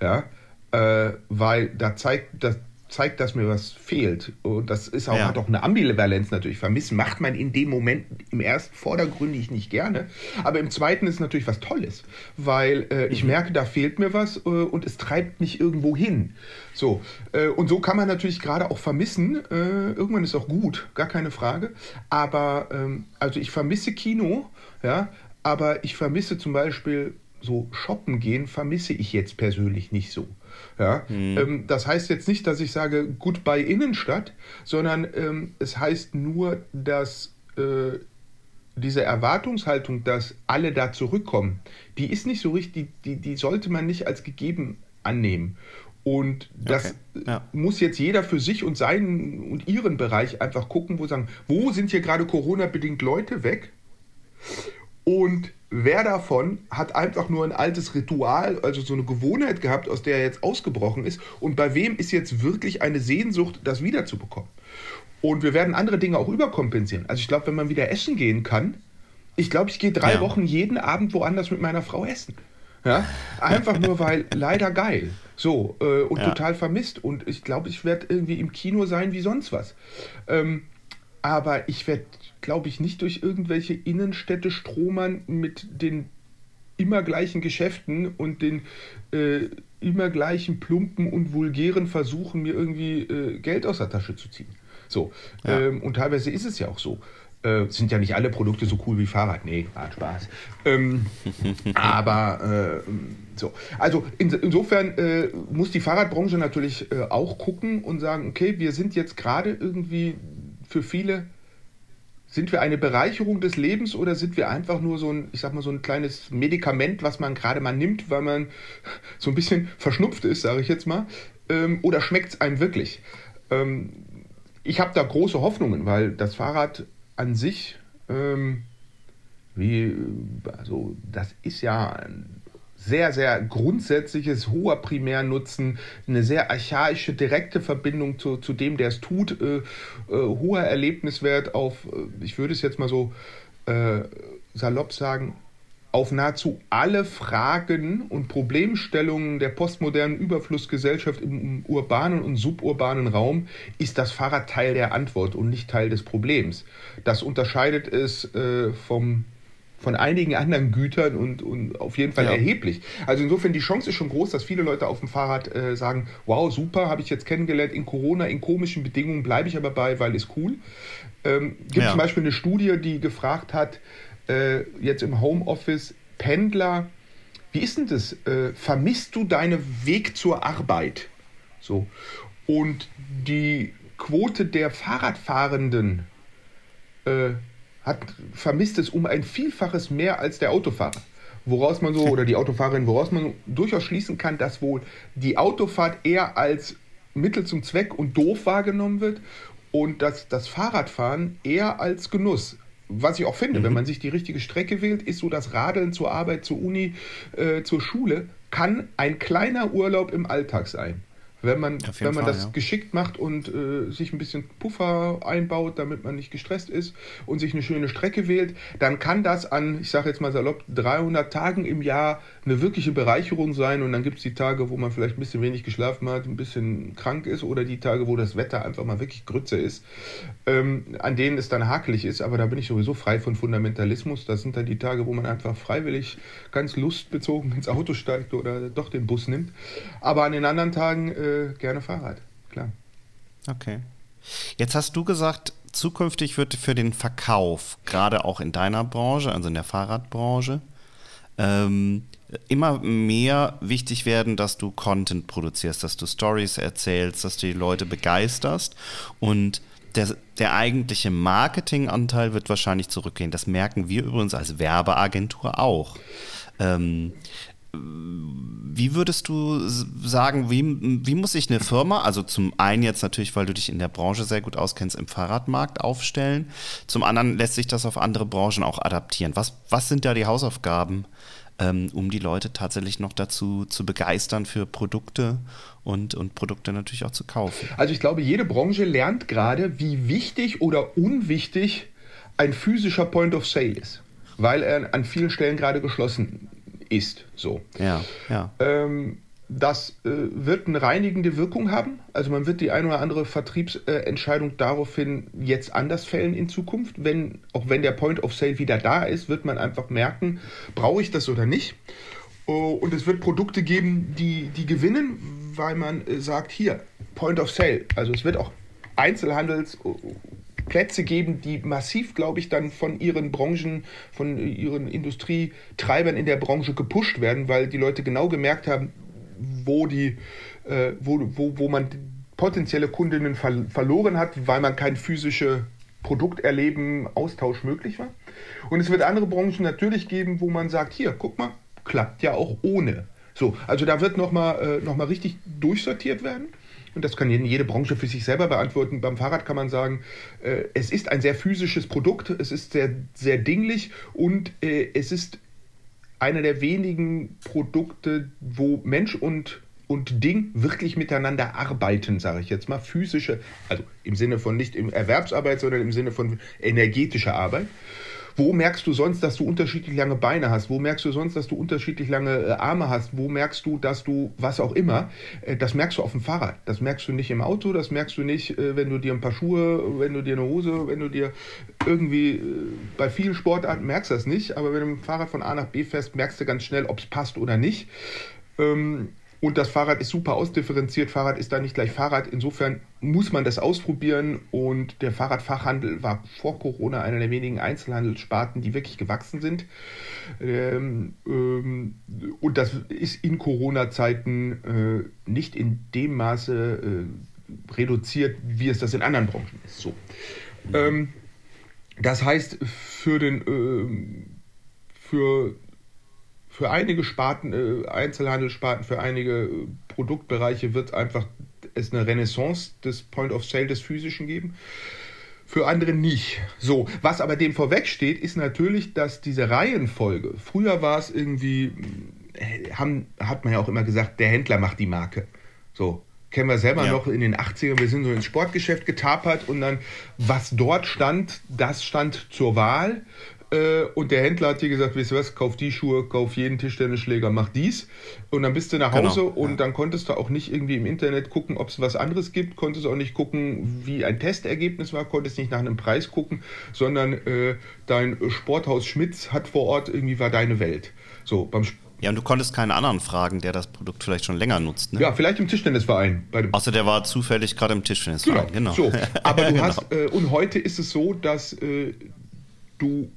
[SPEAKER 3] Ja, äh, weil da zeigt, das, zeigt, dass mir was fehlt. Und das ist auch, ja. hat auch eine Ambivalenz natürlich. Vermissen macht man in dem Moment im ersten vordergründig nicht gerne. Aber im zweiten ist natürlich was Tolles, weil äh, ich mhm. merke, da fehlt mir was äh, und es treibt mich irgendwo hin. So, äh, und so kann man natürlich gerade auch vermissen. Äh, irgendwann ist auch gut, gar keine Frage. Aber ähm, also ich vermisse Kino, ja, aber ich vermisse zum Beispiel so shoppen gehen, vermisse ich jetzt persönlich nicht so. Ja? Mhm. Ähm, das heißt jetzt nicht, dass ich sage Goodbye Innenstadt, sondern ähm, es heißt nur, dass äh, diese Erwartungshaltung, dass alle da zurückkommen, die ist nicht so richtig, die, die sollte man nicht als gegeben annehmen. Und das okay. ja. muss jetzt jeder für sich und seinen und ihren Bereich einfach gucken, wo sagen, wo sind hier gerade Corona-bedingt Leute weg? Und wer davon hat einfach nur ein altes Ritual, also so eine Gewohnheit gehabt, aus der er jetzt ausgebrochen ist? Und bei wem ist jetzt wirklich eine Sehnsucht, das wiederzubekommen? Und wir werden andere Dinge auch überkompensieren. Also ich glaube, wenn man wieder essen gehen kann, ich glaube, ich gehe drei ja. Wochen jeden Abend woanders mit meiner Frau essen. Ja? Einfach nur, weil [LAUGHS] leider geil. So, äh, und ja. total vermisst. Und ich glaube, ich werde irgendwie im Kino sein wie sonst was. Ähm, aber ich werde glaube ich, nicht durch irgendwelche Innenstädte stromern mit den immer gleichen Geschäften und den äh, immer gleichen plumpen und vulgären Versuchen, mir irgendwie äh, Geld aus der Tasche zu ziehen. So. Ja. Ähm, und teilweise ist es ja auch so. Äh, sind ja nicht alle Produkte so cool wie Fahrrad. Nee, war Spaß. Ähm, [LAUGHS] aber äh, so. Also in, insofern äh, muss die Fahrradbranche natürlich äh, auch gucken und sagen, okay, wir sind jetzt gerade irgendwie für viele sind wir eine Bereicherung des Lebens oder sind wir einfach nur so ein, ich sag mal, so ein kleines Medikament, was man gerade mal nimmt, weil man so ein bisschen verschnupft ist, sage ich jetzt mal? Ähm, oder schmeckt es einem wirklich? Ähm, ich habe da große Hoffnungen, weil das Fahrrad an sich, ähm, wie, also das ist ja ein sehr, sehr grundsätzliches, hoher Primärnutzen, eine sehr archaische, direkte Verbindung zu, zu dem, der es tut, äh, äh, hoher Erlebniswert auf, äh, ich würde es jetzt mal so äh, salopp sagen, auf nahezu alle Fragen und Problemstellungen der postmodernen Überflussgesellschaft im urbanen und suburbanen Raum ist das Fahrrad Teil der Antwort und nicht Teil des Problems. Das unterscheidet es äh, vom von einigen anderen Gütern und, und auf jeden Fall ja. erheblich. Also insofern die Chance ist schon groß, dass viele Leute auf dem Fahrrad äh, sagen, wow, super, habe ich jetzt kennengelernt, in Corona, in komischen Bedingungen bleibe ich aber bei, weil ist cool. Ähm, gibt ja. zum Beispiel eine Studie, die gefragt hat, äh, jetzt im Homeoffice, Pendler, wie ist denn das? Äh, vermisst du deinen Weg zur Arbeit? So. Und die Quote der Fahrradfahrenden äh, hat, vermisst es um ein Vielfaches mehr als der Autofahrer. Woraus man so, oder die Autofahrerin, woraus man durchaus schließen kann, dass wohl die Autofahrt eher als Mittel zum Zweck und doof wahrgenommen wird und dass das Fahrradfahren eher als Genuss. Was ich auch finde, mhm. wenn man sich die richtige Strecke wählt, ist so das Radeln zur Arbeit, zur Uni, äh, zur Schule, kann ein kleiner Urlaub im Alltag sein. Wenn man, wenn man Fall, das ja. geschickt macht und äh, sich ein bisschen Puffer einbaut, damit man nicht gestresst ist und sich eine schöne Strecke wählt, dann kann das an, ich sage jetzt mal salopp, 300 Tagen im Jahr eine wirkliche Bereicherung sein. Und dann gibt es die Tage, wo man vielleicht ein bisschen wenig geschlafen hat, ein bisschen krank ist oder die Tage, wo das Wetter einfach mal wirklich Grütze ist, ähm, an denen es dann hakelig ist. Aber da bin ich sowieso frei von Fundamentalismus. Das sind dann die Tage, wo man einfach freiwillig ganz lustbezogen ins Auto steigt oder doch den Bus nimmt. Aber an den anderen Tagen äh, gerne Fahrrad, klar.
[SPEAKER 1] Okay. Jetzt hast du gesagt, zukünftig wird für den Verkauf, gerade auch in deiner Branche, also in der Fahrradbranche, ähm, immer mehr wichtig werden, dass du Content produzierst, dass du Stories erzählst, dass du die Leute begeisterst und der, der eigentliche Marketinganteil wird wahrscheinlich zurückgehen. Das merken wir übrigens als Werbeagentur auch. Ähm, wie würdest du sagen, wie, wie muss sich eine Firma, also zum einen jetzt natürlich, weil du dich in der Branche sehr gut auskennst, im Fahrradmarkt aufstellen, zum anderen lässt sich das auf andere Branchen auch adaptieren. Was, was sind da die Hausaufgaben, ähm, um die Leute tatsächlich noch dazu zu begeistern für Produkte und, und Produkte natürlich auch zu kaufen?
[SPEAKER 3] Also ich glaube, jede Branche lernt gerade, wie wichtig oder unwichtig ein physischer Point of Sale ist, weil er an vielen Stellen gerade geschlossen ist. So.
[SPEAKER 1] Ja, ja.
[SPEAKER 3] Ähm, das äh, wird eine reinigende Wirkung haben. Also man wird die eine oder andere Vertriebsentscheidung äh, daraufhin jetzt anders fällen in Zukunft. Wenn, auch wenn der Point of Sale wieder da ist, wird man einfach merken, brauche ich das oder nicht. Oh, und es wird Produkte geben, die, die gewinnen, weil man äh, sagt, hier, Point of Sale. Also es wird auch Einzelhandels Plätze geben, die massiv, glaube ich, dann von ihren Branchen, von ihren Industrietreibern in der Branche gepusht werden, weil die Leute genau gemerkt haben, wo, die, äh, wo, wo, wo man potenzielle Kundinnen ver verloren hat, weil man kein physisches Produkterleben, Austausch möglich war. Und es wird andere Branchen natürlich geben, wo man sagt, hier, guck mal, klappt ja auch ohne. So, also da wird nochmal äh, noch richtig durchsortiert werden. Und das kann jede Branche für sich selber beantworten. Beim Fahrrad kann man sagen, äh, es ist ein sehr physisches Produkt, es ist sehr, sehr dinglich und äh, es ist einer der wenigen Produkte, wo Mensch und, und Ding wirklich miteinander arbeiten, sage ich jetzt mal. Physische, also im Sinne von nicht im Erwerbsarbeit, sondern im Sinne von energetischer Arbeit. Wo merkst du sonst, dass du unterschiedlich lange Beine hast? Wo merkst du sonst, dass du unterschiedlich lange äh, Arme hast? Wo merkst du, dass du was auch immer? Äh, das merkst du auf dem Fahrrad. Das merkst du nicht im Auto, das merkst du nicht, äh, wenn du dir ein paar Schuhe, wenn du dir eine Hose, wenn du dir irgendwie bei vielen Sportarten merkst du das nicht, aber wenn du mit dem Fahrrad von A nach B fährst, merkst du ganz schnell, ob es passt oder nicht. Ähm, und das Fahrrad ist super ausdifferenziert. Fahrrad ist da nicht gleich Fahrrad. Insofern muss man das ausprobieren. Und der Fahrradfachhandel war vor Corona einer der wenigen Einzelhandelssparten, die wirklich gewachsen sind. Ähm, ähm, und das ist in Corona-Zeiten äh, nicht in dem Maße äh, reduziert, wie es das in anderen Branchen ist. So. Ähm, das heißt, für den äh, für für einige Sparten, äh, Einzelhandelssparten, für einige äh, Produktbereiche wird einfach es eine Renaissance des Point of Sale des Physischen geben. Für andere nicht. So, was aber dem vorwegsteht, ist natürlich, dass diese Reihenfolge, früher war es irgendwie, äh, haben, hat man ja auch immer gesagt, der Händler macht die Marke. So, kennen wir selber ja. noch in den 80ern, wir sind so ins Sportgeschäft getapert und dann, was dort stand, das stand zur Wahl. Äh, und der Händler hat dir gesagt, weißt du was, kauf die Schuhe, kauf jeden Tischtennisschläger, mach dies. Und dann bist du nach Hause genau, und ja. dann konntest du auch nicht irgendwie im Internet gucken, ob es was anderes gibt, konntest auch nicht gucken, wie ein Testergebnis war, konntest nicht nach einem Preis gucken, sondern äh, dein Sporthaus Schmitz hat vor Ort irgendwie war deine Welt. So, beim
[SPEAKER 1] ja, und du konntest keinen anderen fragen, der das Produkt vielleicht schon länger nutzt. Ne?
[SPEAKER 3] Ja, vielleicht im Tischtennisverein.
[SPEAKER 1] Außer der war zufällig gerade im Tischtennisverein.
[SPEAKER 3] Genau. genau. So. [LAUGHS] Aber du genau. hast, äh, und heute ist es so, dass äh, du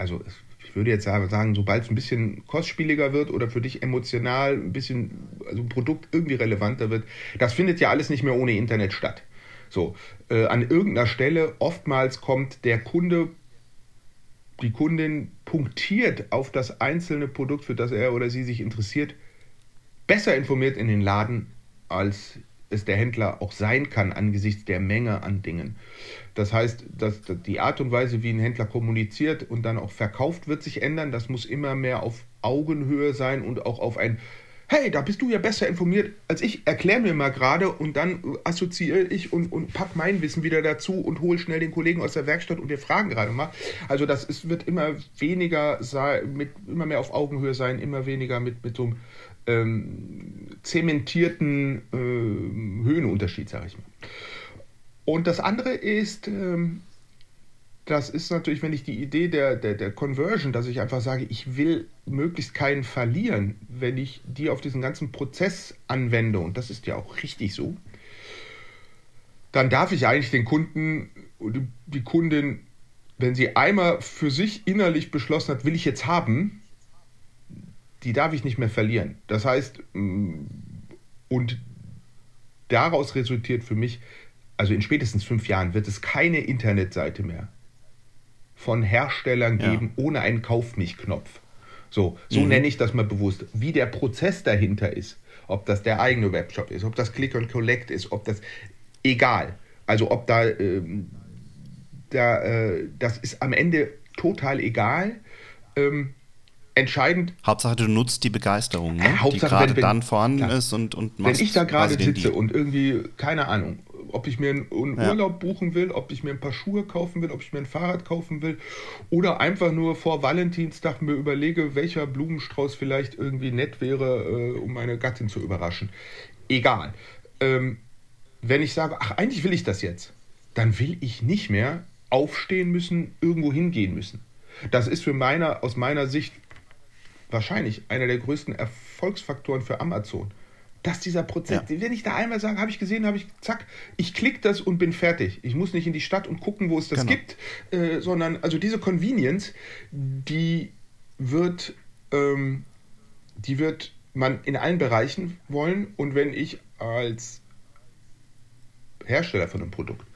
[SPEAKER 3] also ich würde jetzt sagen, sobald es ein bisschen kostspieliger wird oder für dich emotional ein bisschen, also ein Produkt irgendwie relevanter wird, das findet ja alles nicht mehr ohne Internet statt. So, äh, an irgendeiner Stelle oftmals kommt der Kunde, die Kundin punktiert auf das einzelne Produkt, für das er oder sie sich interessiert, besser informiert in den Laden, als es der Händler auch sein kann angesichts der Menge an Dingen. Das heißt, dass die Art und Weise, wie ein Händler kommuniziert und dann auch verkauft, wird sich ändern. Das muss immer mehr auf Augenhöhe sein und auch auf ein hey, da bist du ja besser informiert als ich, erklär mir mal gerade und dann assoziiere ich und, und pack mein Wissen wieder dazu und hole schnell den Kollegen aus der Werkstatt und wir fragen gerade mal. Also das ist, wird immer weniger mit, immer mehr auf Augenhöhe sein, immer weniger mit, mit so einem ähm, zementierten äh, Höhenunterschied, sage ich mal. Und das andere ist, ähm, das ist natürlich, wenn ich die Idee der, der, der Conversion, dass ich einfach sage, ich will möglichst keinen verlieren, wenn ich die auf diesen ganzen Prozess anwende, und das ist ja auch richtig so, dann darf ich eigentlich den Kunden, die Kundin, wenn sie einmal für sich innerlich beschlossen hat, will ich jetzt haben, die darf ich nicht mehr verlieren. Das heißt, mm, und daraus resultiert für mich, also in spätestens fünf Jahren wird es keine Internetseite mehr von Herstellern geben ja. ohne einen Kauf mich-Knopf. So, so mhm. nenne ich das mal bewusst. Wie der Prozess dahinter ist, ob das der eigene Webshop ist, ob das Click and Collect ist, ob das egal. Also ob da, ähm, da äh, das ist am Ende total egal. Ähm, entscheidend.
[SPEAKER 1] Hauptsache, du nutzt die Begeisterung, ne? Hauptsache, die gerade dann vorhanden klar, ist und, und
[SPEAKER 3] machst Wenn ich da gerade sitze und irgendwie, keine Ahnung, ob ich mir einen, Urlaub buchen will, ob ich mir ein paar Schuhe kaufen will, ob ich mir ein Fahrrad kaufen will oder einfach nur vor Valentinstag mir überlege, welcher Blumenstrauß vielleicht irgendwie nett wäre, äh, um meine Gattin zu überraschen. Egal. Ähm, wenn ich sage, ach, eigentlich will ich das jetzt, dann will ich nicht mehr aufstehen müssen, irgendwo hingehen müssen. Das ist für meiner, aus meiner Sicht wahrscheinlich einer der größten Erfolgsfaktoren für Amazon dass dieser Prozess, ja. wenn ich da einmal sage, habe ich gesehen, habe ich, zack, ich klicke das und bin fertig. Ich muss nicht in die Stadt und gucken, wo es das genau. gibt, äh, sondern also diese Convenience, die wird, ähm, die wird man in allen Bereichen wollen. Und wenn ich als Hersteller von einem Produkt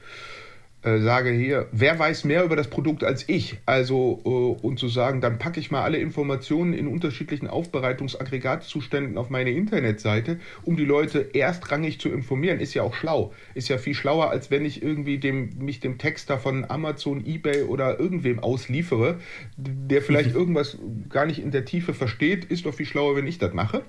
[SPEAKER 3] äh, sage hier, wer weiß mehr über das Produkt als ich? Also, äh, und zu sagen, dann packe ich mal alle Informationen in unterschiedlichen Aufbereitungsaggregatzuständen auf meine Internetseite, um die Leute erstrangig zu informieren, ist ja auch schlau. Ist ja viel schlauer, als wenn ich irgendwie dem, mich dem Texter von Amazon, Ebay oder irgendwem ausliefere, der vielleicht mhm. irgendwas gar nicht in der Tiefe versteht, ist doch viel schlauer, wenn ich das mache.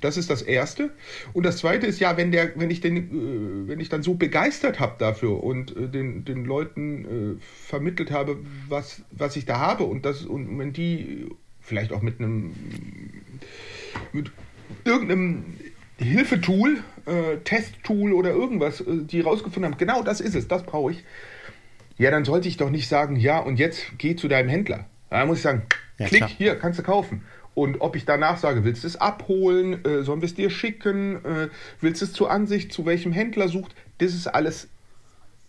[SPEAKER 3] Das ist das Erste. Und das Zweite ist ja, wenn, der, wenn, ich, den, äh, wenn ich dann so begeistert habe dafür und äh, den, den Leuten äh, vermittelt habe, was, was ich da habe und, das, und wenn die vielleicht auch mit einem mit irgendeinem Hilfetool, äh, Testtool oder irgendwas, äh, die rausgefunden haben, genau das ist es, das brauche ich, ja, dann sollte ich doch nicht sagen, ja, und jetzt geh zu deinem Händler. Da muss ich sagen, ja, klick, klar. hier, kannst du kaufen. Und ob ich danach sage, willst du es abholen, äh, sollen wir es dir schicken, äh, willst du es zur Ansicht, zu welchem Händler sucht, das ist alles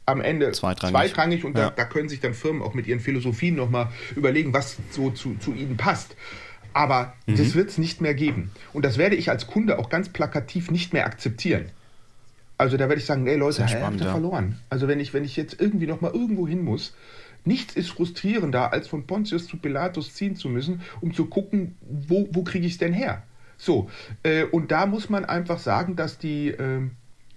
[SPEAKER 3] am Ende zweitrangig, zweitrangig und ja. da, da, können sich dann Firmen auch mit ihren Philosophien nochmal überlegen, was so zu, zu ihnen passt. Aber mhm. das wird es nicht mehr geben. Und das werde ich als Kunde auch ganz plakativ nicht mehr akzeptieren. Also da werde ich sagen, ey Leute, spannend, habt ihr ja. verloren. Also wenn ich, wenn ich jetzt irgendwie nochmal irgendwo hin muss, nichts ist frustrierender, als von Pontius zu Pilatus ziehen zu müssen, um zu gucken, wo, wo kriege ich es denn her? So, äh, und da muss man einfach sagen, dass die, äh,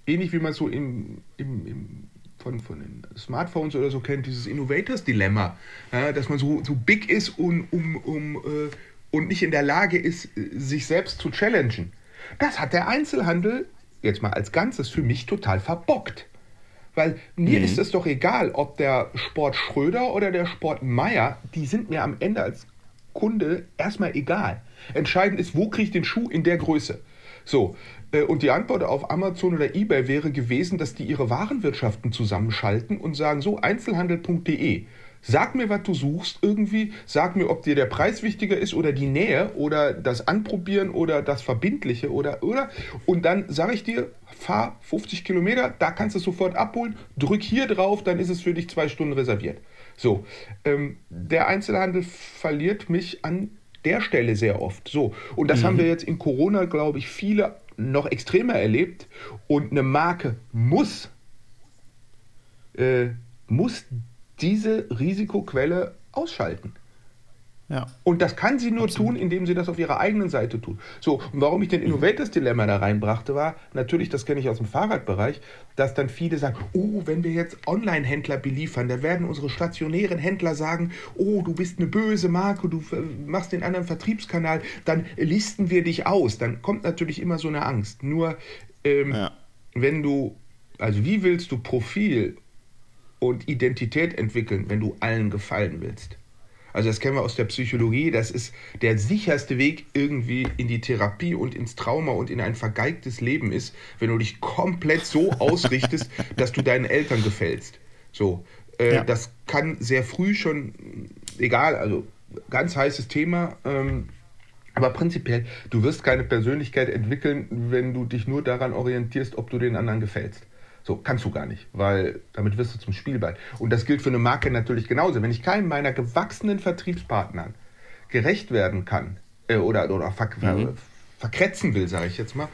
[SPEAKER 3] ähnlich wie man so im, im, im von, von den Smartphones oder so kennt, dieses Innovators-Dilemma, ja, dass man so, so big ist und, um, um, äh, und nicht in der Lage ist, sich selbst zu challengen. Das hat der Einzelhandel jetzt mal als Ganzes für mich total verbockt. Weil mir mhm. ist es doch egal, ob der Sport Schröder oder der Sport Meier, die sind mir am Ende als Kunde erstmal egal. Entscheidend ist, wo kriege ich den Schuh in der Größe. So, äh, und die Antwort auf Amazon oder eBay wäre gewesen, dass die ihre Warenwirtschaften zusammenschalten und sagen, so einzelhandel.de, sag mir, was du suchst irgendwie, sag mir, ob dir der Preis wichtiger ist oder die Nähe oder das Anprobieren oder das Verbindliche oder, oder. Und dann sage ich dir, fahr 50 Kilometer, da kannst du es sofort abholen, drück hier drauf, dann ist es für dich zwei Stunden reserviert. So, ähm, der Einzelhandel verliert mich an der Stelle sehr oft. So, und das mhm. haben wir jetzt in Corona, glaube ich, viele noch extremer erlebt. Und eine Marke muss, äh, muss diese Risikoquelle ausschalten. Ja. Und das kann sie nur Absolut. tun, indem sie das auf ihrer eigenen Seite tut. So, und warum ich den mhm. Innovators Dilemma da reinbrachte, war natürlich, das kenne ich aus dem Fahrradbereich, dass dann viele sagen, oh, wenn wir jetzt Online-Händler beliefern, da werden unsere stationären Händler sagen, oh, du bist eine böse Marke, du machst den anderen Vertriebskanal, dann listen wir dich aus. Dann kommt natürlich immer so eine Angst. Nur, ähm, ja. wenn du, also wie willst du Profil und Identität entwickeln, wenn du allen gefallen willst? Also das kennen wir aus der Psychologie. Das ist der sicherste Weg irgendwie in die Therapie und ins Trauma und in ein vergeigtes Leben ist, wenn du dich komplett so [LAUGHS] ausrichtest, dass du deinen Eltern gefällst. So, äh, ja. das kann sehr früh schon, egal, also ganz heißes Thema. Ähm, aber prinzipiell, du wirst keine Persönlichkeit entwickeln, wenn du dich nur daran orientierst, ob du den anderen gefällst. So, kannst du gar nicht, weil damit wirst du zum Spielball. Und das gilt für eine Marke natürlich genauso. Wenn ich keinem meiner gewachsenen Vertriebspartnern gerecht werden kann äh, oder, oder ver mhm. verkretzen will, sage ich jetzt mal,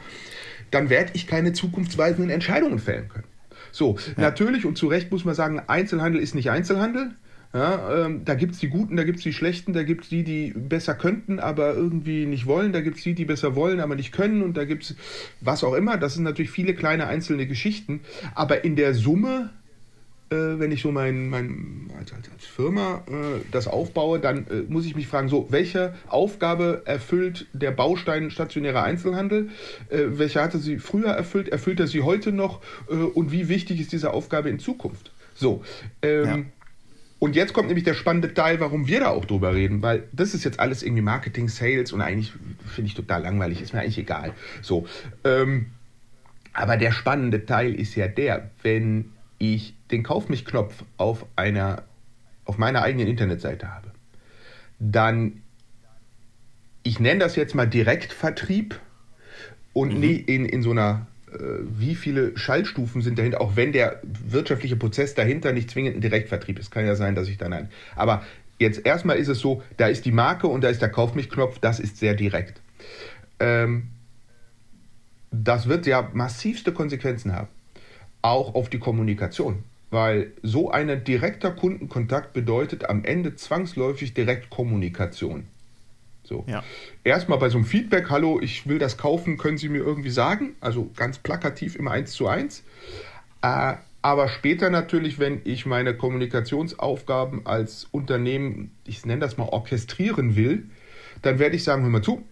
[SPEAKER 3] dann werde ich keine zukunftsweisenden Entscheidungen fällen können. So, ja. natürlich und zu Recht muss man sagen, Einzelhandel ist nicht Einzelhandel. Ja, ähm, da gibt es die Guten, da gibt es die Schlechten, da gibt es die, die besser könnten, aber irgendwie nicht wollen, da gibt es die, die besser wollen, aber nicht können und da gibt es was auch immer. Das sind natürlich viele kleine einzelne Geschichten, aber in der Summe, äh, wenn ich so mein, mein als, als, als Firma äh, das aufbaue, dann äh, muss ich mich fragen, so, welche Aufgabe erfüllt der Baustein stationärer Einzelhandel? Äh, welche hatte sie früher erfüllt? Erfüllt er sie heute noch? Äh, und wie wichtig ist diese Aufgabe in Zukunft? So, ähm, ja. Und jetzt kommt nämlich der spannende Teil, warum wir da auch drüber reden, weil das ist jetzt alles irgendwie Marketing, Sales und eigentlich finde ich total langweilig, ist mir eigentlich egal. So, ähm, aber der spannende Teil ist ja der, wenn ich den Kauf mich Knopf auf einer auf meiner eigenen Internetseite habe, dann ich nenne das jetzt mal Direktvertrieb und mhm. in, in so einer wie viele Schaltstufen sind dahinter, auch wenn der wirtschaftliche Prozess dahinter nicht zwingend ein Direktvertrieb ist. Kann ja sein, dass ich dann ein. Aber jetzt erstmal ist es so, da ist die Marke und da ist der Kauf mich Knopf, das ist sehr direkt. Ähm, das wird ja massivste Konsequenzen haben, auch auf die Kommunikation, weil so ein direkter Kundenkontakt bedeutet am Ende zwangsläufig Direktkommunikation. So. Ja. Erstmal bei so einem Feedback, hallo, ich will das kaufen, können Sie mir irgendwie sagen? Also ganz plakativ immer eins zu eins. Äh, aber später natürlich, wenn ich meine Kommunikationsaufgaben als Unternehmen, ich nenne das mal, orchestrieren will, dann werde ich sagen, hör mal zu,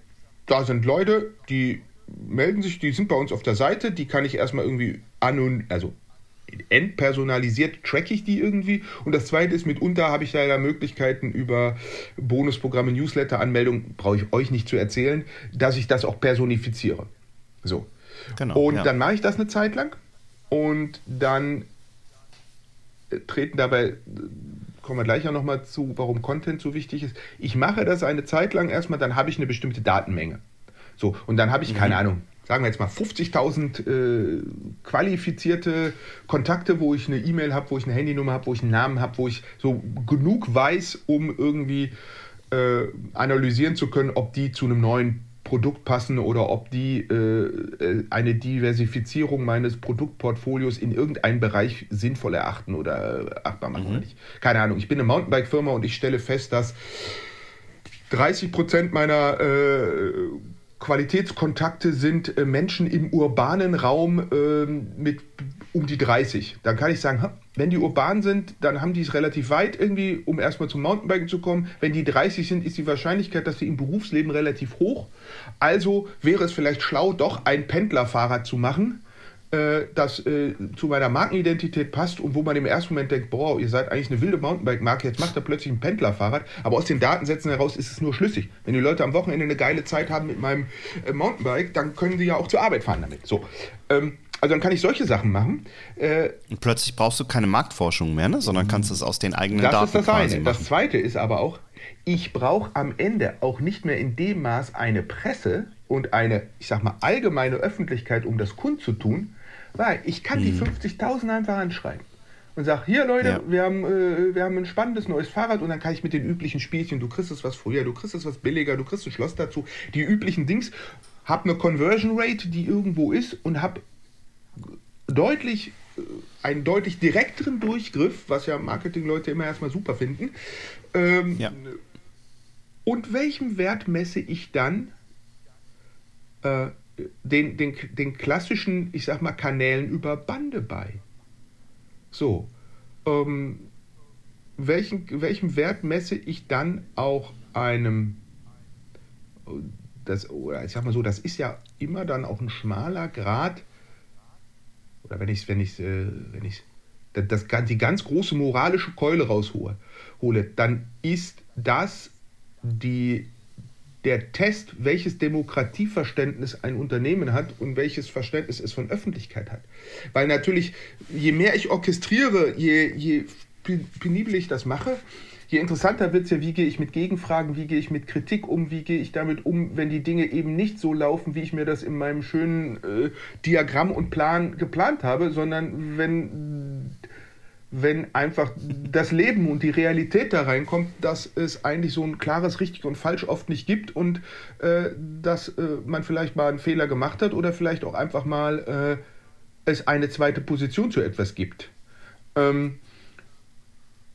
[SPEAKER 3] da sind Leute, die melden sich, die sind bei uns auf der Seite, die kann ich erstmal irgendwie anonym, also entpersonalisiert tracke ich die irgendwie. Und das zweite ist, mitunter habe ich leider Möglichkeiten über Bonusprogramme, Newsletter, Anmeldung, brauche ich euch nicht zu erzählen, dass ich das auch personifiziere. So. Genau, und ja. dann mache ich das eine Zeit lang und dann äh, treten dabei, äh, kommen wir gleich auch nochmal zu, warum Content so wichtig ist. Ich mache das eine Zeit lang erstmal, dann habe ich eine bestimmte Datenmenge. So, und dann habe ich, mhm. keine Ahnung, sagen wir jetzt mal 50.000 äh, qualifizierte Kontakte, wo ich eine E-Mail habe, wo ich eine Handynummer habe, wo ich einen Namen habe, wo ich so genug weiß, um irgendwie äh, analysieren zu können, ob die zu einem neuen Produkt passen oder ob die äh, äh eine Diversifizierung meines Produktportfolios in irgendeinem Bereich sinnvoll erachten oder achtbar machen. Mhm. Keine Ahnung, ich bin eine Mountainbike-Firma und ich stelle fest, dass 30 Prozent meiner äh, Qualitätskontakte sind äh, Menschen im urbanen Raum äh, mit um die 30. Dann kann ich sagen, wenn die urban sind, dann haben die es relativ weit irgendwie, um erstmal zum Mountainbiken zu kommen. Wenn die 30 sind, ist die Wahrscheinlichkeit, dass sie im Berufsleben relativ hoch. Also wäre es vielleicht schlau, doch ein Pendlerfahrrad zu machen das äh, zu meiner Markenidentität passt und wo man im ersten Moment denkt, boah, ihr seid eigentlich eine wilde Mountainbike-Marke, jetzt macht er plötzlich ein Pendlerfahrrad. Aber aus den Datensätzen heraus ist es nur schlüssig. Wenn die Leute am Wochenende eine geile Zeit haben mit meinem äh, Mountainbike, dann können sie ja auch zur Arbeit fahren damit. So. Ähm, also dann kann ich solche Sachen machen.
[SPEAKER 1] Äh, und plötzlich brauchst du keine Marktforschung mehr, ne? sondern kannst es aus den eigenen das Daten
[SPEAKER 3] Das ist das eine. Machen. Das zweite ist aber auch, ich brauche am Ende auch nicht mehr in dem Maß eine Presse und eine, ich sag mal, allgemeine Öffentlichkeit, um das kundzutun, weil ich kann die 50.000 hm. einfach anschreiben und sage, hier Leute, ja. wir, haben, äh, wir haben ein spannendes neues Fahrrad und dann kann ich mit den üblichen Spielchen, du kriegst es was früher, du kriegst es was billiger, du kriegst ein Schloss dazu, die üblichen Dings, habe eine Conversion Rate, die irgendwo ist und habe deutlich äh, einen deutlich direkteren Durchgriff, was ja Marketingleute immer erstmal super finden. Ähm, ja. Und welchem Wert messe ich dann äh, den, den, den klassischen, ich sag mal, Kanälen über Bande bei? So, ähm, welchen, welchem Wert messe ich dann auch einem, das, oder ich sag mal so, das ist ja immer dann auch ein schmaler Grad, oder wenn ich wenn ich äh, wenn ich das, die ganz große moralische Keule raushole, hole, dann ist das die, der Test, welches Demokratieverständnis ein Unternehmen hat und welches Verständnis es von Öffentlichkeit hat. Weil natürlich, je mehr ich orchestriere, je, je penibel ich das mache, je interessanter wird es ja, wie gehe ich mit Gegenfragen, wie gehe ich mit Kritik um, wie gehe ich damit um, wenn die Dinge eben nicht so laufen, wie ich mir das in meinem schönen äh, Diagramm und Plan geplant habe, sondern wenn, wenn einfach das Leben und die Realität da reinkommt, dass es eigentlich so ein klares Richtig und Falsch oft nicht gibt und äh, dass äh, man vielleicht mal einen Fehler gemacht hat oder vielleicht auch einfach mal äh, es eine zweite Position zu etwas gibt. Ähm,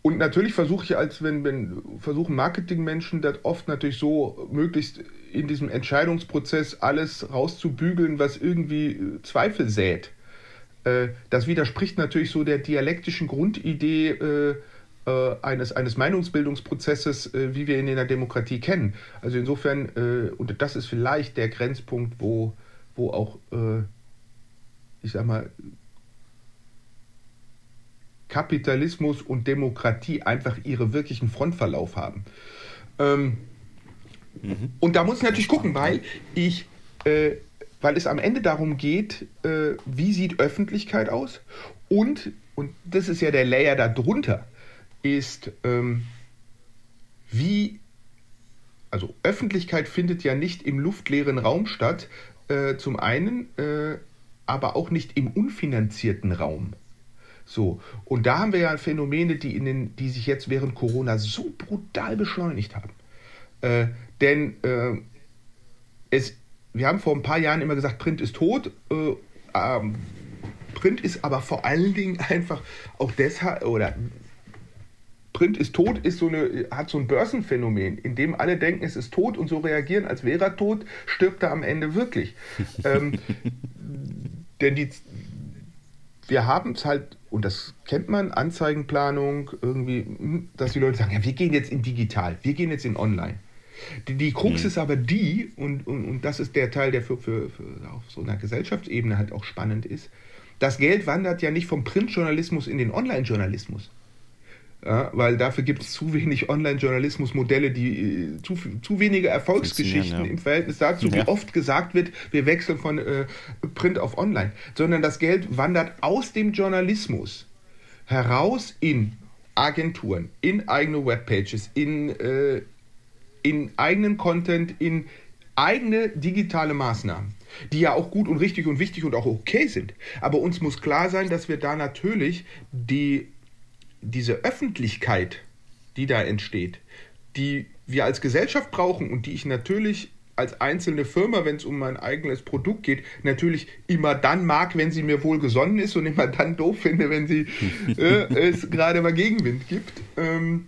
[SPEAKER 3] und natürlich versuche ich als wenn, wenn versuchen Marketingmenschen das oft natürlich so möglichst in diesem Entscheidungsprozess alles rauszubügeln, was irgendwie Zweifel sät. Äh, das widerspricht natürlich so der dialektischen Grundidee äh, eines, eines Meinungsbildungsprozesses, wie wir ihn in der Demokratie kennen. Also insofern, und das ist vielleicht der Grenzpunkt, wo, wo auch, ich sag mal, Kapitalismus und Demokratie einfach ihre wirklichen Frontverlauf haben. Ähm, mhm. Und da muss ich natürlich gucken, weil ich, äh, weil es am Ende darum geht, äh, wie sieht Öffentlichkeit aus und, und das ist ja der Layer darunter, ist, ähm, wie, also Öffentlichkeit findet ja nicht im luftleeren Raum statt, äh, zum einen, äh, aber auch nicht im unfinanzierten Raum. So, und da haben wir ja Phänomene, die, in den, die sich jetzt während Corona so brutal beschleunigt haben. Äh, denn äh, es, wir haben vor ein paar Jahren immer gesagt, Print ist tot. Äh, ähm, Print ist aber vor allen Dingen einfach auch deshalb, oder Print ist tot, ist so eine, hat so ein Börsenphänomen, in dem alle denken, es ist tot und so reagieren, als wäre er tot, stirbt er am Ende wirklich. [LAUGHS] ähm, denn die, wir haben es halt, und das kennt man, Anzeigenplanung, irgendwie, dass die Leute sagen, ja, wir gehen jetzt in digital, wir gehen jetzt in online. Die, die Krux mhm. ist aber die, und, und, und das ist der Teil, der für, für, für auf so einer Gesellschaftsebene halt auch spannend ist, das Geld wandert ja nicht vom Printjournalismus in den Online-Journalismus. Ja, weil dafür gibt es zu wenig Online-Journalismus-Modelle, die äh, zu, zu wenige Erfolgsgeschichten ja. im Verhältnis dazu, ja. wie oft gesagt wird, wir wechseln von äh, Print auf Online, sondern das Geld wandert aus dem Journalismus heraus in Agenturen, in eigene Webpages, in, äh, in eigenen Content, in eigene digitale Maßnahmen, die ja auch gut und richtig und wichtig und auch okay sind. Aber uns muss klar sein, dass wir da natürlich die diese Öffentlichkeit, die da entsteht, die wir als Gesellschaft brauchen und die ich natürlich als einzelne Firma, wenn es um mein eigenes Produkt geht, natürlich immer dann mag, wenn sie mir wohl gesonnen ist und immer dann doof finde, wenn sie [LAUGHS] äh, es gerade mal Gegenwind gibt. Ähm,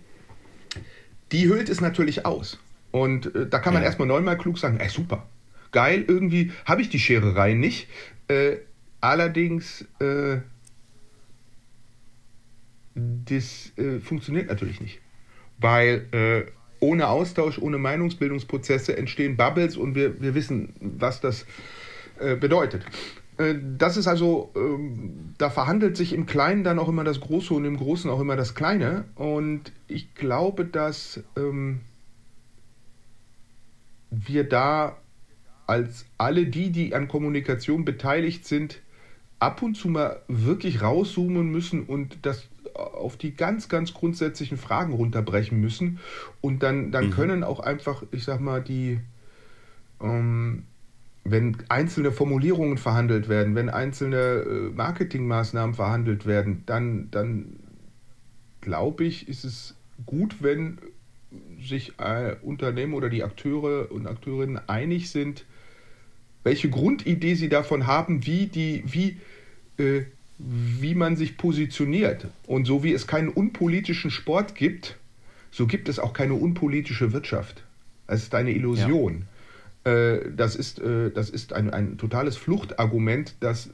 [SPEAKER 3] die hüllt es natürlich aus. Und äh, da kann man ja. erstmal neunmal klug sagen, ey, super, geil, irgendwie habe ich die Schererei nicht. Äh, allerdings äh, das äh, funktioniert natürlich nicht. Weil äh, ohne Austausch, ohne Meinungsbildungsprozesse entstehen Bubbles und wir, wir wissen, was das äh, bedeutet. Das ist also, ähm, da verhandelt sich im Kleinen dann auch immer das Große und im Großen auch immer das Kleine. Und ich glaube, dass ähm, wir da als alle die, die an Kommunikation beteiligt sind, ab und zu mal wirklich rauszoomen müssen und das auf die ganz, ganz grundsätzlichen Fragen runterbrechen müssen. Und dann, dann mhm. können auch einfach, ich sag mal, die, ähm, wenn einzelne Formulierungen verhandelt werden, wenn einzelne äh, Marketingmaßnahmen verhandelt werden, dann, dann glaube ich, ist es gut, wenn sich äh, Unternehmen oder die Akteure und Akteurinnen einig sind, welche Grundidee sie davon haben, wie die, wie äh, wie man sich positioniert. Und so wie es keinen unpolitischen Sport gibt, so gibt es auch keine unpolitische Wirtschaft. Es ist eine Illusion. Ja. Äh, das ist, äh, das ist ein, ein totales Fluchtargument, das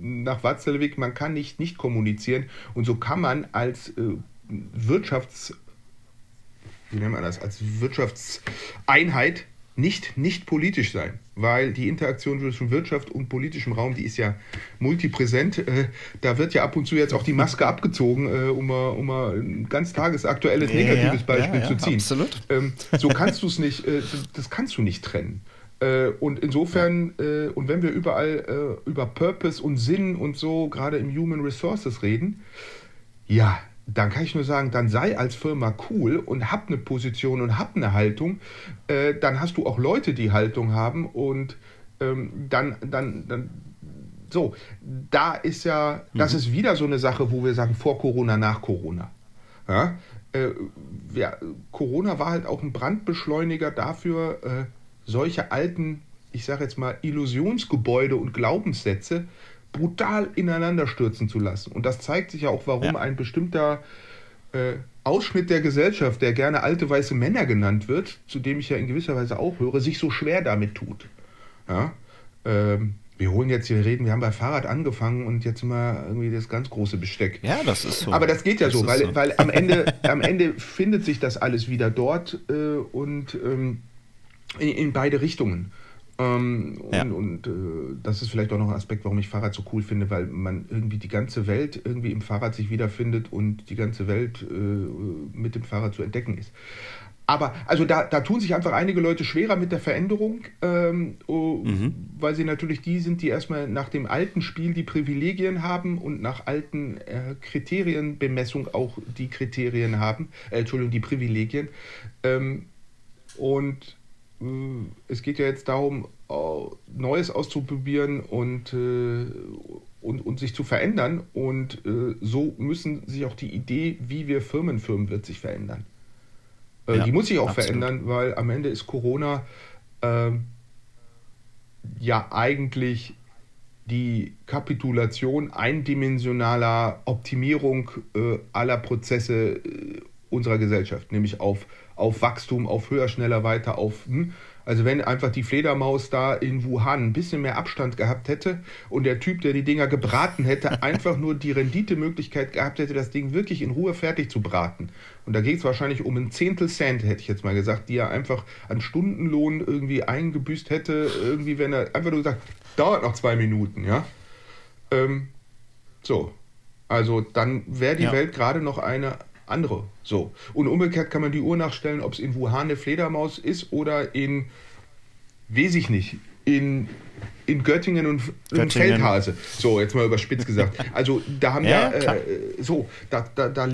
[SPEAKER 3] nach Watzlawick, man kann nicht nicht kommunizieren und so kann man als äh, Wirtschafts wie nennt man das, als Wirtschaftseinheit nicht, nicht politisch sein, weil die Interaktion zwischen Wirtschaft und politischem Raum, die ist ja multipräsent. Äh, da wird ja ab und zu jetzt auch die Maske abgezogen, äh, um, mal, um mal ein ganz tagesaktuelles ja, negatives Beispiel ja, ja, zu ziehen. Absolut. Ähm, so kannst du es nicht, äh, das kannst du nicht trennen. Äh, und insofern, und wenn wir überall über Purpose und Sinn und so, gerade im Human Resources reden, ja, dann kann ich nur sagen, dann sei als Firma cool und hab eine Position und hab eine Haltung. Äh, dann hast du auch Leute, die Haltung haben und ähm, dann, dann, dann, so, da ist ja, mhm. das ist wieder so eine Sache, wo wir sagen, vor Corona, nach Corona. Ja? Äh, ja, Corona war halt auch ein Brandbeschleuniger dafür, äh, solche alten, ich sage jetzt mal, Illusionsgebäude und Glaubenssätze brutal ineinander stürzen zu lassen. Und das zeigt sich ja auch, warum ja. ein bestimmter äh, Ausschnitt der Gesellschaft, der gerne alte weiße Männer genannt wird, zu dem ich ja in gewisser Weise auch höre, sich so schwer damit tut. Ja? Ähm, wir holen jetzt hier reden, wir haben bei Fahrrad angefangen und jetzt mal irgendwie das ganz große Besteck.
[SPEAKER 1] Ja, das ist so.
[SPEAKER 3] Aber das geht ja das so, weil, so. weil am, Ende, [LAUGHS] am Ende findet sich das alles wieder dort äh, und ähm, in, in, beide Richtungen. Ähm, ja. Und, und äh, das ist vielleicht auch noch ein Aspekt, warum ich Fahrrad so cool finde, weil man irgendwie die ganze Welt irgendwie im Fahrrad sich wiederfindet und die ganze Welt äh, mit dem Fahrrad zu entdecken ist. Aber also da, da tun sich einfach einige Leute schwerer mit der Veränderung, ähm, oh, mhm. weil sie natürlich die sind, die erstmal nach dem alten Spiel die Privilegien haben und nach alten äh, Kriterienbemessung auch die Kriterien haben, äh, Entschuldigung, die Privilegien. Ähm, und es geht ja jetzt darum, Neues auszuprobieren und, äh, und, und sich zu verändern. Und äh, so müssen sich auch die Idee, wie wir Firmen führen, wird sich verändern. Ja, die muss sich auch absolut. verändern, weil am Ende ist Corona äh, ja eigentlich die Kapitulation eindimensionaler Optimierung äh, aller Prozesse äh, unserer Gesellschaft, nämlich auf auf Wachstum, auf höher, schneller, weiter, auf. Hm? Also wenn einfach die Fledermaus da in Wuhan ein bisschen mehr Abstand gehabt hätte und der Typ, der die Dinger gebraten hätte, [LAUGHS] einfach nur die Renditemöglichkeit gehabt hätte, das Ding wirklich in Ruhe fertig zu braten. Und da geht es wahrscheinlich um ein Zehntel Cent, hätte ich jetzt mal gesagt, die er einfach an Stundenlohn irgendwie eingebüßt hätte, irgendwie, wenn er einfach nur gesagt, dauert noch zwei Minuten, ja. Ähm, so. Also dann wäre die ja. Welt gerade noch eine andere. So. Und umgekehrt kann man die Uhr nachstellen, ob es in Wuhan eine Fledermaus ist oder in, weiß ich nicht, in, in Göttingen und Göttingen. Feldhase. So, jetzt mal überspitzt gesagt. Also da haben [LAUGHS] ja, ja äh, so, da, da, da,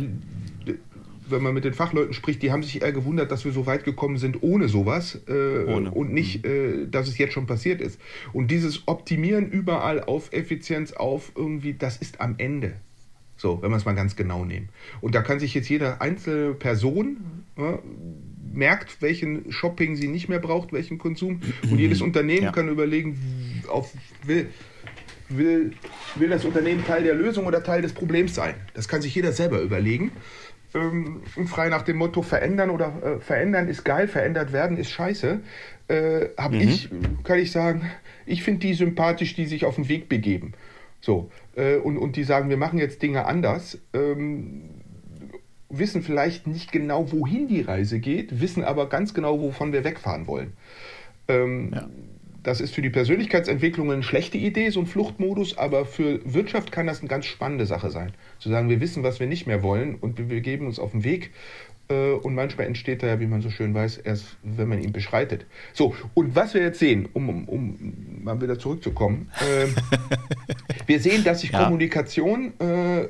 [SPEAKER 3] wenn man mit den Fachleuten spricht, die haben sich eher gewundert, dass wir so weit gekommen sind ohne sowas äh, ohne. und nicht, äh, dass es jetzt schon passiert ist. Und dieses Optimieren überall auf Effizienz, auf irgendwie, das ist am Ende. So, wenn wir es mal ganz genau nehmen. Und da kann sich jetzt jede einzelne Person ja, merkt, welchen Shopping sie nicht mehr braucht, welchen Konsum. Und jedes Unternehmen ja. kann überlegen, auf, will, will, will das Unternehmen Teil der Lösung oder Teil des Problems sein. Das kann sich jeder selber überlegen. Ähm, frei nach dem Motto verändern oder äh, verändern ist geil, verändert werden ist scheiße. Äh, Habe mhm. ich, kann ich sagen, ich finde die sympathisch, die sich auf den Weg begeben. So, äh, und, und die sagen, wir machen jetzt Dinge anders, ähm, wissen vielleicht nicht genau, wohin die Reise geht, wissen aber ganz genau, wovon wir wegfahren wollen. Ähm, ja. Das ist für die Persönlichkeitsentwicklung eine schlechte Idee, so ein Fluchtmodus, aber für Wirtschaft kann das eine ganz spannende Sache sein. Zu sagen, wir wissen, was wir nicht mehr wollen und wir begeben uns auf den Weg und manchmal entsteht er ja, wie man so schön weiß, erst wenn man ihn beschreitet. So, und was wir jetzt sehen, um, um, um mal wieder zurückzukommen, äh, [LAUGHS] wir sehen, dass sich ja. Kommunikation äh,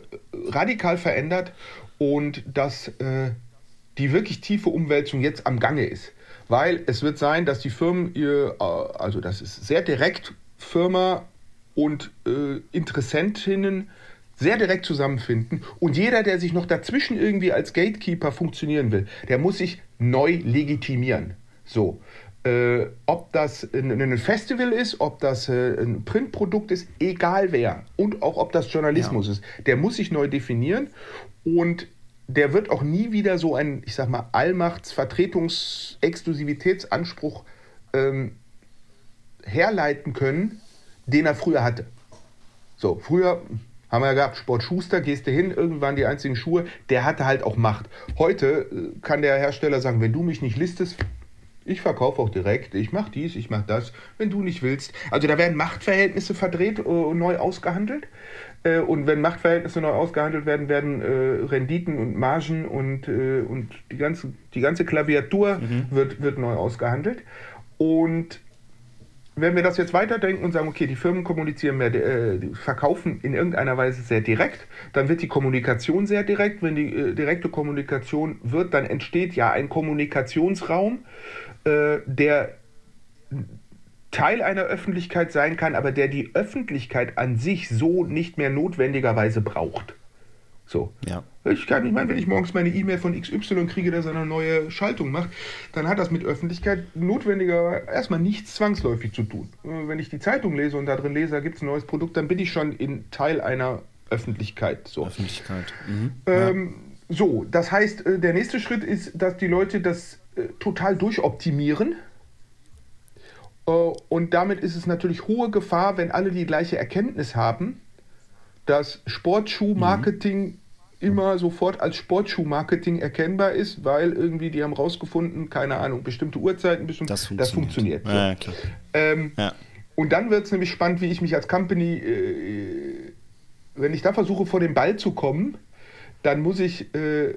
[SPEAKER 3] radikal verändert und dass äh, die wirklich tiefe Umwälzung jetzt am Gange ist. Weil es wird sein, dass die Firmen ihr, äh, also das ist sehr direkt Firma und äh, Interessentinnen sehr direkt zusammenfinden. Und jeder, der sich noch dazwischen irgendwie als Gatekeeper funktionieren will, der muss sich neu legitimieren. So. Äh, ob das ein, Festival ist, ob das äh, ein Printprodukt ist, egal wer. Und auch ob das Journalismus ja. ist. Der muss sich neu definieren. Und der wird auch nie wieder so einen, ich sag mal, Allmachts-, Vertretungs-, Exklusivitätsanspruch ähm, herleiten können, den er früher hatte. So, früher haben wir ja gehabt, Sport Schuster, gehst du hin, irgendwann die einzigen Schuhe, der hatte halt auch Macht. Heute äh, kann der Hersteller sagen, wenn du mich nicht listest, ich verkaufe auch direkt, ich mache dies, ich mache das, wenn du nicht willst. Also da werden Machtverhältnisse verdreht und neu ausgehandelt. Äh, und wenn Machtverhältnisse neu ausgehandelt werden, werden äh, Renditen und Margen und, äh, und die, ganze, die ganze Klaviatur mhm. wird, wird neu ausgehandelt. Und wenn wir das jetzt weiterdenken und sagen, okay, die Firmen kommunizieren mehr, äh, verkaufen in irgendeiner Weise sehr direkt, dann wird die Kommunikation sehr direkt. Wenn die äh, direkte Kommunikation wird, dann entsteht ja ein Kommunikationsraum, äh, der Teil einer Öffentlichkeit sein kann, aber der die Öffentlichkeit an sich so nicht mehr notwendigerweise braucht. So.
[SPEAKER 1] Ja.
[SPEAKER 3] Ich kann, ich meine, wenn ich morgens meine E-Mail von XY kriege, der seine neue Schaltung macht, dann hat das mit Öffentlichkeit notwendiger erstmal nichts zwangsläufig zu tun. Äh, wenn ich die Zeitung lese und da drin lese, da gibt es ein neues Produkt, dann bin ich schon in Teil einer Öffentlichkeit. So.
[SPEAKER 1] Öffentlichkeit. Mhm.
[SPEAKER 3] Ähm, ja. So, das heißt, äh, der nächste Schritt ist, dass die Leute das äh, total durchoptimieren. Und damit ist es natürlich hohe Gefahr, wenn alle die gleiche Erkenntnis haben, dass Sportschuhmarketing mhm. immer sofort als Sportschuhmarketing erkennbar ist, weil irgendwie die haben rausgefunden, keine Ahnung, bestimmte Uhrzeiten, bestimmte, das funktioniert. Das funktioniert so. ja, ähm, ja. Und dann wird es nämlich spannend, wie ich mich als Company, äh, wenn ich da versuche, vor den Ball zu kommen, dann muss ich äh,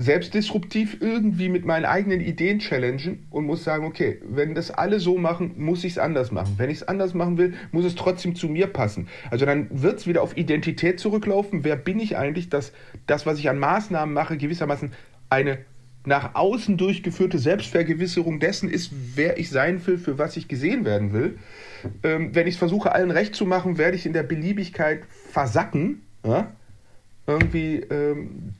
[SPEAKER 3] selbst disruptiv irgendwie mit meinen eigenen Ideen challengen und muss sagen, okay, wenn das alle so machen, muss ich es anders machen. Wenn ich es anders machen will, muss es trotzdem zu mir passen. Also dann wird es wieder auf Identität zurücklaufen. Wer bin ich eigentlich, dass das, was ich an Maßnahmen mache, gewissermaßen eine nach außen durchgeführte Selbstvergewisserung dessen ist, wer ich sein will, für was ich gesehen werden will. Ähm, wenn ich es versuche, allen recht zu machen, werde ich in der Beliebigkeit versacken. Ja? Irgendwie ähm,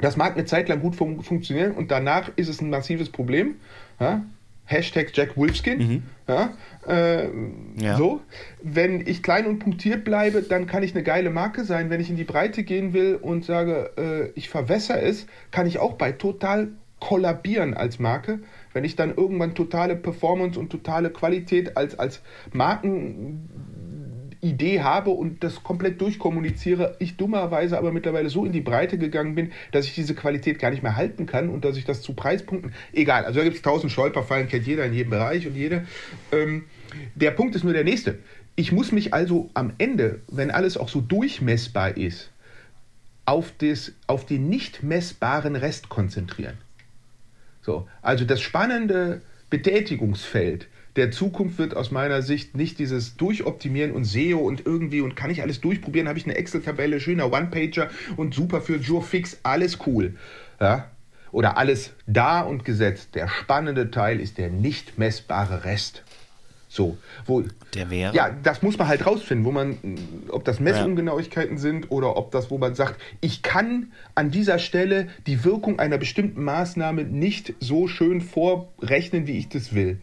[SPEAKER 3] das mag eine Zeit lang gut fun funktionieren und danach ist es ein massives Problem. Ja? Hashtag Jack Wolfskin. Mhm. Ja? Äh, ja. So. Wenn ich klein und punktiert bleibe, dann kann ich eine geile Marke sein. Wenn ich in die Breite gehen will und sage, äh, ich verwässer es, kann ich auch bei total kollabieren als Marke. Wenn ich dann irgendwann totale Performance und totale Qualität als, als Marken Idee habe und das komplett durchkommuniziere, ich dummerweise aber mittlerweile so in die Breite gegangen bin, dass ich diese Qualität gar nicht mehr halten kann und dass ich das zu Preispunkten, egal, also da gibt es tausend Stolperfallen, kennt jeder in jedem Bereich und jede. Ähm, der Punkt ist nur der nächste. Ich muss mich also am Ende, wenn alles auch so durchmessbar ist, auf, das, auf den nicht messbaren Rest konzentrieren. So, also das spannende Betätigungsfeld der Zukunft wird aus meiner Sicht nicht dieses Durchoptimieren und SEO und irgendwie und kann ich alles durchprobieren, habe ich eine Excel-Tabelle, schöner One-Pager und super für Fix, alles cool. Ja? Oder alles da und gesetzt. Der spannende Teil ist der nicht messbare Rest. So, wo,
[SPEAKER 1] der wäre?
[SPEAKER 3] Ja, das muss man halt rausfinden, wo man, ob das Messungenauigkeiten ja. sind oder ob das, wo man sagt, ich kann an dieser Stelle die Wirkung einer bestimmten Maßnahme nicht so schön vorrechnen, wie ich das will.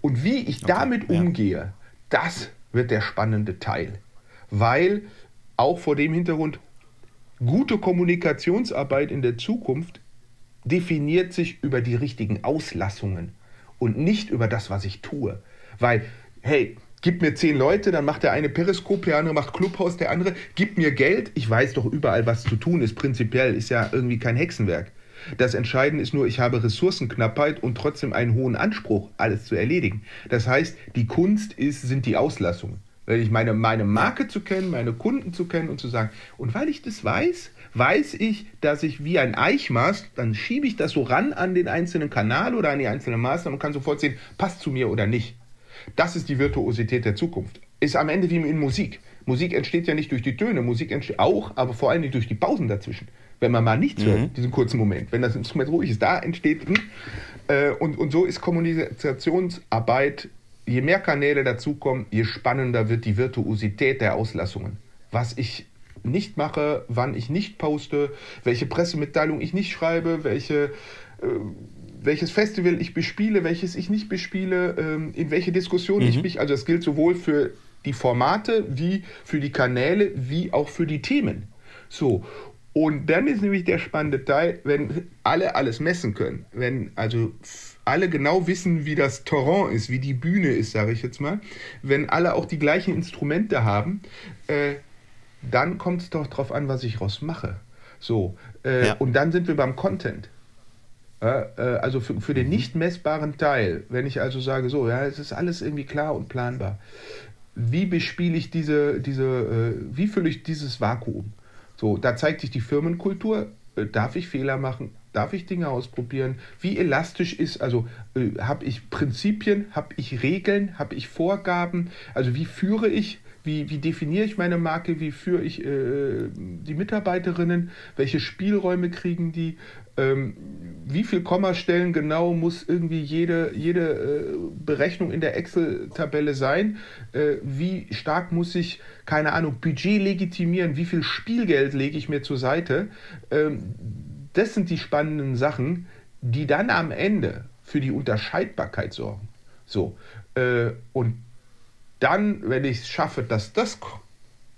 [SPEAKER 3] Und wie ich okay. damit ja. umgehe, das wird der spannende Teil. Weil auch vor dem Hintergrund gute Kommunikationsarbeit in der Zukunft definiert sich über die richtigen Auslassungen und nicht über das, was ich tue. Weil, hey, gib mir zehn Leute, dann macht der eine Periskop, der andere macht Clubhaus, der andere, gib mir Geld, ich weiß doch überall, was zu tun ist, prinzipiell ist ja irgendwie kein Hexenwerk. Das Entscheidende ist nur, ich habe Ressourcenknappheit und trotzdem einen hohen Anspruch, alles zu erledigen. Das heißt, die Kunst ist, sind die Auslassungen. Wenn ich meine, meine Marke zu kennen, meine Kunden zu kennen und zu sagen, und weil ich das weiß, weiß ich, dass ich wie ein Eichmast, dann schiebe ich das so ran an den einzelnen Kanal oder an die einzelne Maßnahme und kann sofort sehen, passt zu mir oder nicht. Das ist die Virtuosität der Zukunft. Ist am Ende wie in Musik. Musik entsteht ja nicht durch die Töne, Musik entsteht auch, aber vor allem durch die Pausen dazwischen. Wenn man mal nichts mhm. hört, diesen kurzen Moment, wenn das Instrument ruhig ist, da entsteht. Äh, und, und so ist Kommunikationsarbeit, je mehr Kanäle dazukommen, je spannender wird die Virtuosität der Auslassungen. Was ich nicht mache, wann ich nicht poste, welche Pressemitteilung ich nicht schreibe, welche. Welches Festival ich bespiele, welches ich nicht bespiele, ähm, in welche Diskussion mhm. ich mich, also das gilt sowohl für die Formate wie für die Kanäle wie auch für die Themen. So. Und dann ist nämlich der spannende Teil, wenn alle alles messen können, wenn also alle genau wissen, wie das Terrain ist, wie die Bühne ist, sage ich jetzt mal, wenn alle auch die gleichen Instrumente haben, äh, dann kommt es doch darauf an, was ich raus mache. So, äh, ja. und dann sind wir beim Content. Äh, also für, für, den nicht messbaren Teil, wenn ich also sage, so, ja, es ist alles irgendwie klar und planbar. Wie bespiele ich diese, diese, äh, wie fülle ich dieses Vakuum? So, da zeigt sich die Firmenkultur. Äh, darf ich Fehler machen? Darf ich Dinge ausprobieren? Wie elastisch ist, also äh, habe ich Prinzipien, habe ich Regeln, habe ich Vorgaben? Also wie führe ich, wie, wie definiere ich meine Marke, wie führe ich äh, die Mitarbeiterinnen, welche Spielräume kriegen die? Ähm, wie viel Kommastellen genau muss irgendwie jede, jede äh, Berechnung in der Excel-Tabelle sein? Äh, wie stark muss ich, keine Ahnung, Budget legitimieren? Wie viel Spielgeld lege ich mir zur Seite? Ähm, das sind die spannenden Sachen, die dann am Ende für die Unterscheidbarkeit sorgen. So, äh, und dann, wenn ich es schaffe, dass das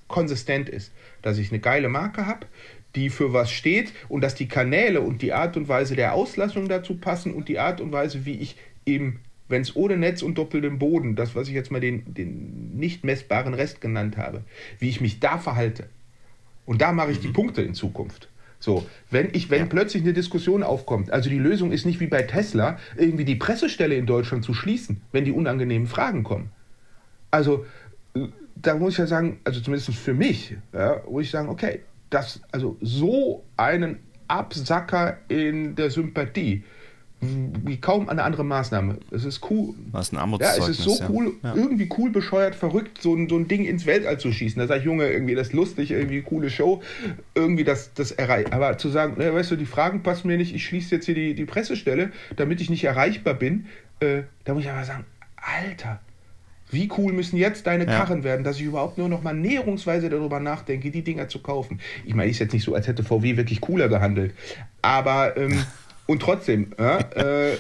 [SPEAKER 3] konsistent ist, dass ich eine geile Marke habe, die für was steht und dass die Kanäle und die Art und Weise der Auslassung dazu passen und die Art und Weise, wie ich eben, wenn es ohne Netz und doppeltem Boden, das, was ich jetzt mal den, den nicht messbaren Rest genannt habe, wie ich mich da verhalte. Und da mache ich mhm. die Punkte in Zukunft. So, wenn ich, wenn ja. plötzlich eine Diskussion aufkommt, also die Lösung ist nicht wie bei Tesla, irgendwie die Pressestelle in Deutschland zu schließen, wenn die unangenehmen Fragen kommen. Also, äh, da muss ich ja sagen, also zumindest für mich, ja, muss ich sagen, okay, das, also so einen Absacker in der Sympathie, wie kaum eine andere Maßnahme. Es ist cool.
[SPEAKER 1] Was ein
[SPEAKER 3] Ja, es ist so cool, ja. irgendwie cool, bescheuert, verrückt, so ein, so ein Ding ins Weltall zu schießen. Da sage ich, Junge, irgendwie das ist lustig, irgendwie coole Show, irgendwie das, das erreicht. Aber zu sagen, ne, weißt du, die Fragen passen mir nicht, ich schließe jetzt hier die, die Pressestelle, damit ich nicht erreichbar bin, äh, da muss ich aber sagen, Alter, wie cool müssen jetzt deine ja. Karren werden, dass ich überhaupt nur noch mal näherungsweise darüber nachdenke, die Dinger zu kaufen. Ich meine, ist jetzt nicht so, als hätte VW wirklich cooler gehandelt. Aber, ähm, [LAUGHS] und trotzdem, ja, äh,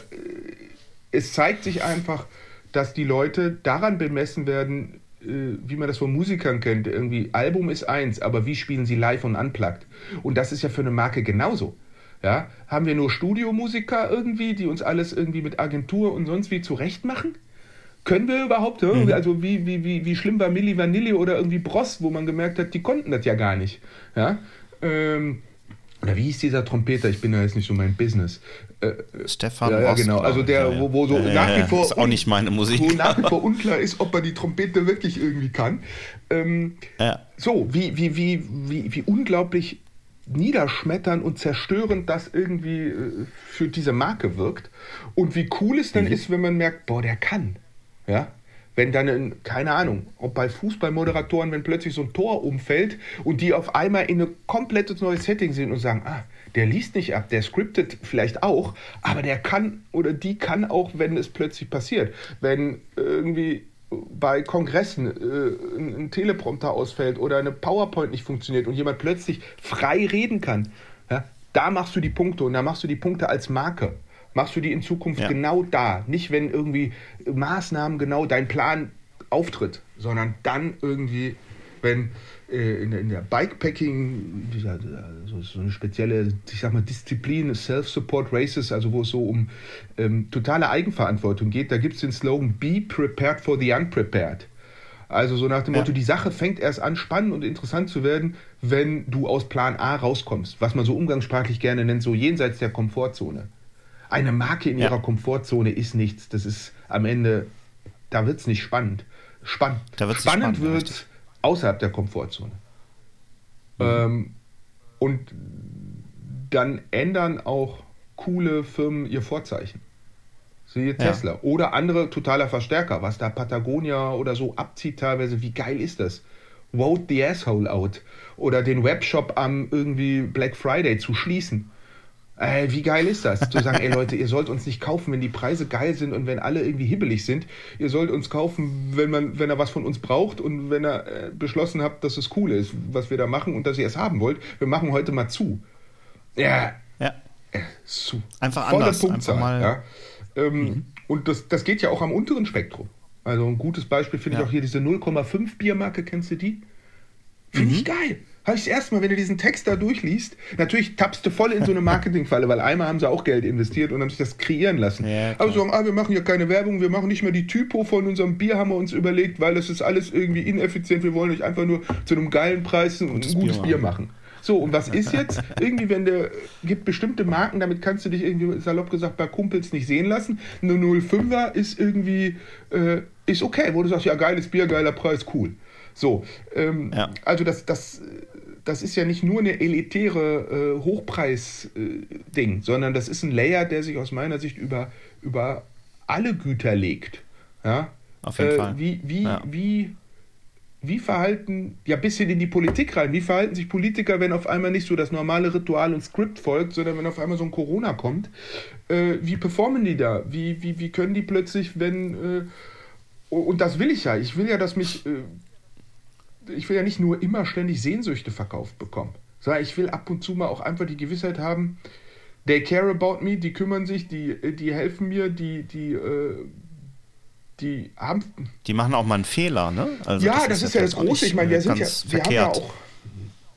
[SPEAKER 3] es zeigt sich einfach, dass die Leute daran bemessen werden, äh, wie man das von Musikern kennt. Irgendwie, Album ist eins, aber wie spielen sie live und unplugged? Und das ist ja für eine Marke genauso. Ja, haben wir nur Studiomusiker irgendwie, die uns alles irgendwie mit Agentur und sonst wie zurecht machen? Können wir überhaupt? Mhm. Also wie, wie, wie, wie schlimm war Milli Vanilli oder irgendwie Bross, wo man gemerkt hat, die konnten das ja gar nicht. Ja? Ähm, oder wie hieß dieser Trompeter? Ich bin ja jetzt nicht so mein Business.
[SPEAKER 1] Äh, Stefan
[SPEAKER 3] ja, ja, genau. Also der, ja, wo, wo so ja, nach wie vor
[SPEAKER 1] ist auch nicht meine Musik.
[SPEAKER 3] Wo nach wie vor [LAUGHS] unklar ist, ob er die Trompete wirklich irgendwie kann. Ähm, ja. So, wie, wie, wie, wie, wie unglaublich niederschmettern und zerstörend das irgendwie äh, für diese Marke wirkt. Und wie cool es dann mhm. ist, wenn man merkt, boah, der kann. Ja? Wenn dann, in, keine Ahnung, ob bei Fußballmoderatoren, wenn plötzlich so ein Tor umfällt und die auf einmal in ein komplettes neues Setting sind und sagen, ah, der liest nicht ab, der scriptet vielleicht auch, aber der kann oder die kann auch, wenn es plötzlich passiert. Wenn irgendwie bei Kongressen äh, ein, Teleprompter ausfällt oder eine PowerPoint nicht funktioniert und jemand plötzlich frei reden kann, ja, da machst du die Punkte und da machst du die Punkte als Marke machst du die in Zukunft ja. genau da. Nicht, wenn irgendwie Maßnahmen genau dein Plan auftritt, sondern dann irgendwie, wenn äh, in, in, der Bikepacking, so, so, eine spezielle, ich sag mal, Disziplin, Self-Support Races, also wo es so um ähm, totale Eigenverantwortung geht, da gibt es den Slogan Be prepared for the unprepared. Also so nach dem ja. Motto, die Sache fängt erst an, spannend und interessant zu werden, wenn du aus Plan A rauskommst, was man so umgangssprachlich gerne nennt, so jenseits der Komfortzone. Eine Marke in ja. ihrer Komfortzone ist nichts. Das ist am Ende, da wird es nicht spannend. Spann spannend spannend wird es außerhalb der Komfortzone. Mhm. Ähm, und dann ändern auch coole Firmen ihr Vorzeichen. Siehe Tesla. Ja. Oder andere totaler Verstärker, was da Patagonia oder so abzieht teilweise. Wie geil ist das? Vote the asshole out. Oder den Webshop am irgendwie Black Friday zu schließen. Ey, wie geil ist das? Zu sagen, ey Leute, ihr sollt uns nicht kaufen, wenn die Preise geil sind und wenn alle irgendwie hibbelig sind. Ihr sollt uns kaufen, wenn man, wenn er was von uns braucht und wenn er äh, beschlossen habt, dass es cool ist, was wir da machen und dass ihr es haben wollt. Wir machen heute mal zu. Ja.
[SPEAKER 1] Ja.
[SPEAKER 3] Äh, zu.
[SPEAKER 1] Einfach Volle anders.
[SPEAKER 3] Punktzahl,
[SPEAKER 1] einfach mal.
[SPEAKER 3] Ja. Ähm, mhm. Und das, das geht ja auch am unteren Spektrum. Also ein gutes Beispiel finde ja. ich auch hier diese 0,5 Biermarke, kennst du die? Finde mhm. ich geil. Habe ich das erste Mal, wenn du diesen Text da durchliest, natürlich tappst du voll in so eine Marketingfalle, weil einmal haben sie auch Geld investiert und haben sich das kreieren lassen. Ja, Aber so, ah, wir machen ja keine Werbung, wir machen nicht mehr die Typo von unserem Bier, haben wir uns überlegt, weil das ist alles irgendwie ineffizient, wir wollen euch einfach nur zu einem geilen Preis ein gutes, gutes Bier, machen. Machen. So, und was ist jetzt? Irgendwie, wenn der gibt bestimmte Marken, damit kannst du dich irgendwie, salopp gesagt, bei Kumpels nicht sehen lassen. Eine 05er ist irgendwie, äh, ist okay, wo du sagst, ja, geiles Bier, geiler Preis, cool. So, ähm, ja. also das, das, das ist ja nicht nur eine elitäre äh, Hochpreis-Ding, äh, sondern das ist ein Layer, der sich aus meiner Sicht über, über alle Güter legt. Ja?
[SPEAKER 1] Auf jeden äh, Fall.
[SPEAKER 3] Wie, wie, ja. wie, wie verhalten, ja, bis hin in die Politik rein, wie verhalten sich Politiker, wenn auf einmal nicht so das normale Ritual und Skript folgt, sondern wenn auf einmal so ein Corona kommt? Äh, wie performen die da? Wie, wie, wie können die plötzlich, wenn. Äh, und das will ich ja. Ich will ja, dass mich äh, ich will ja nicht nur immer ständig Sehnsüchte verkauft bekommen, sondern ich will ab und zu mal auch einfach die Gewissheit haben, they care about me, die kümmern sich, die, die helfen mir, die, die, äh, die haben.
[SPEAKER 1] Die machen auch mal einen Fehler, ne?
[SPEAKER 3] Also ja, das, das ist ja das Große. Ich meine, wir sind ja, wir haben ja auch,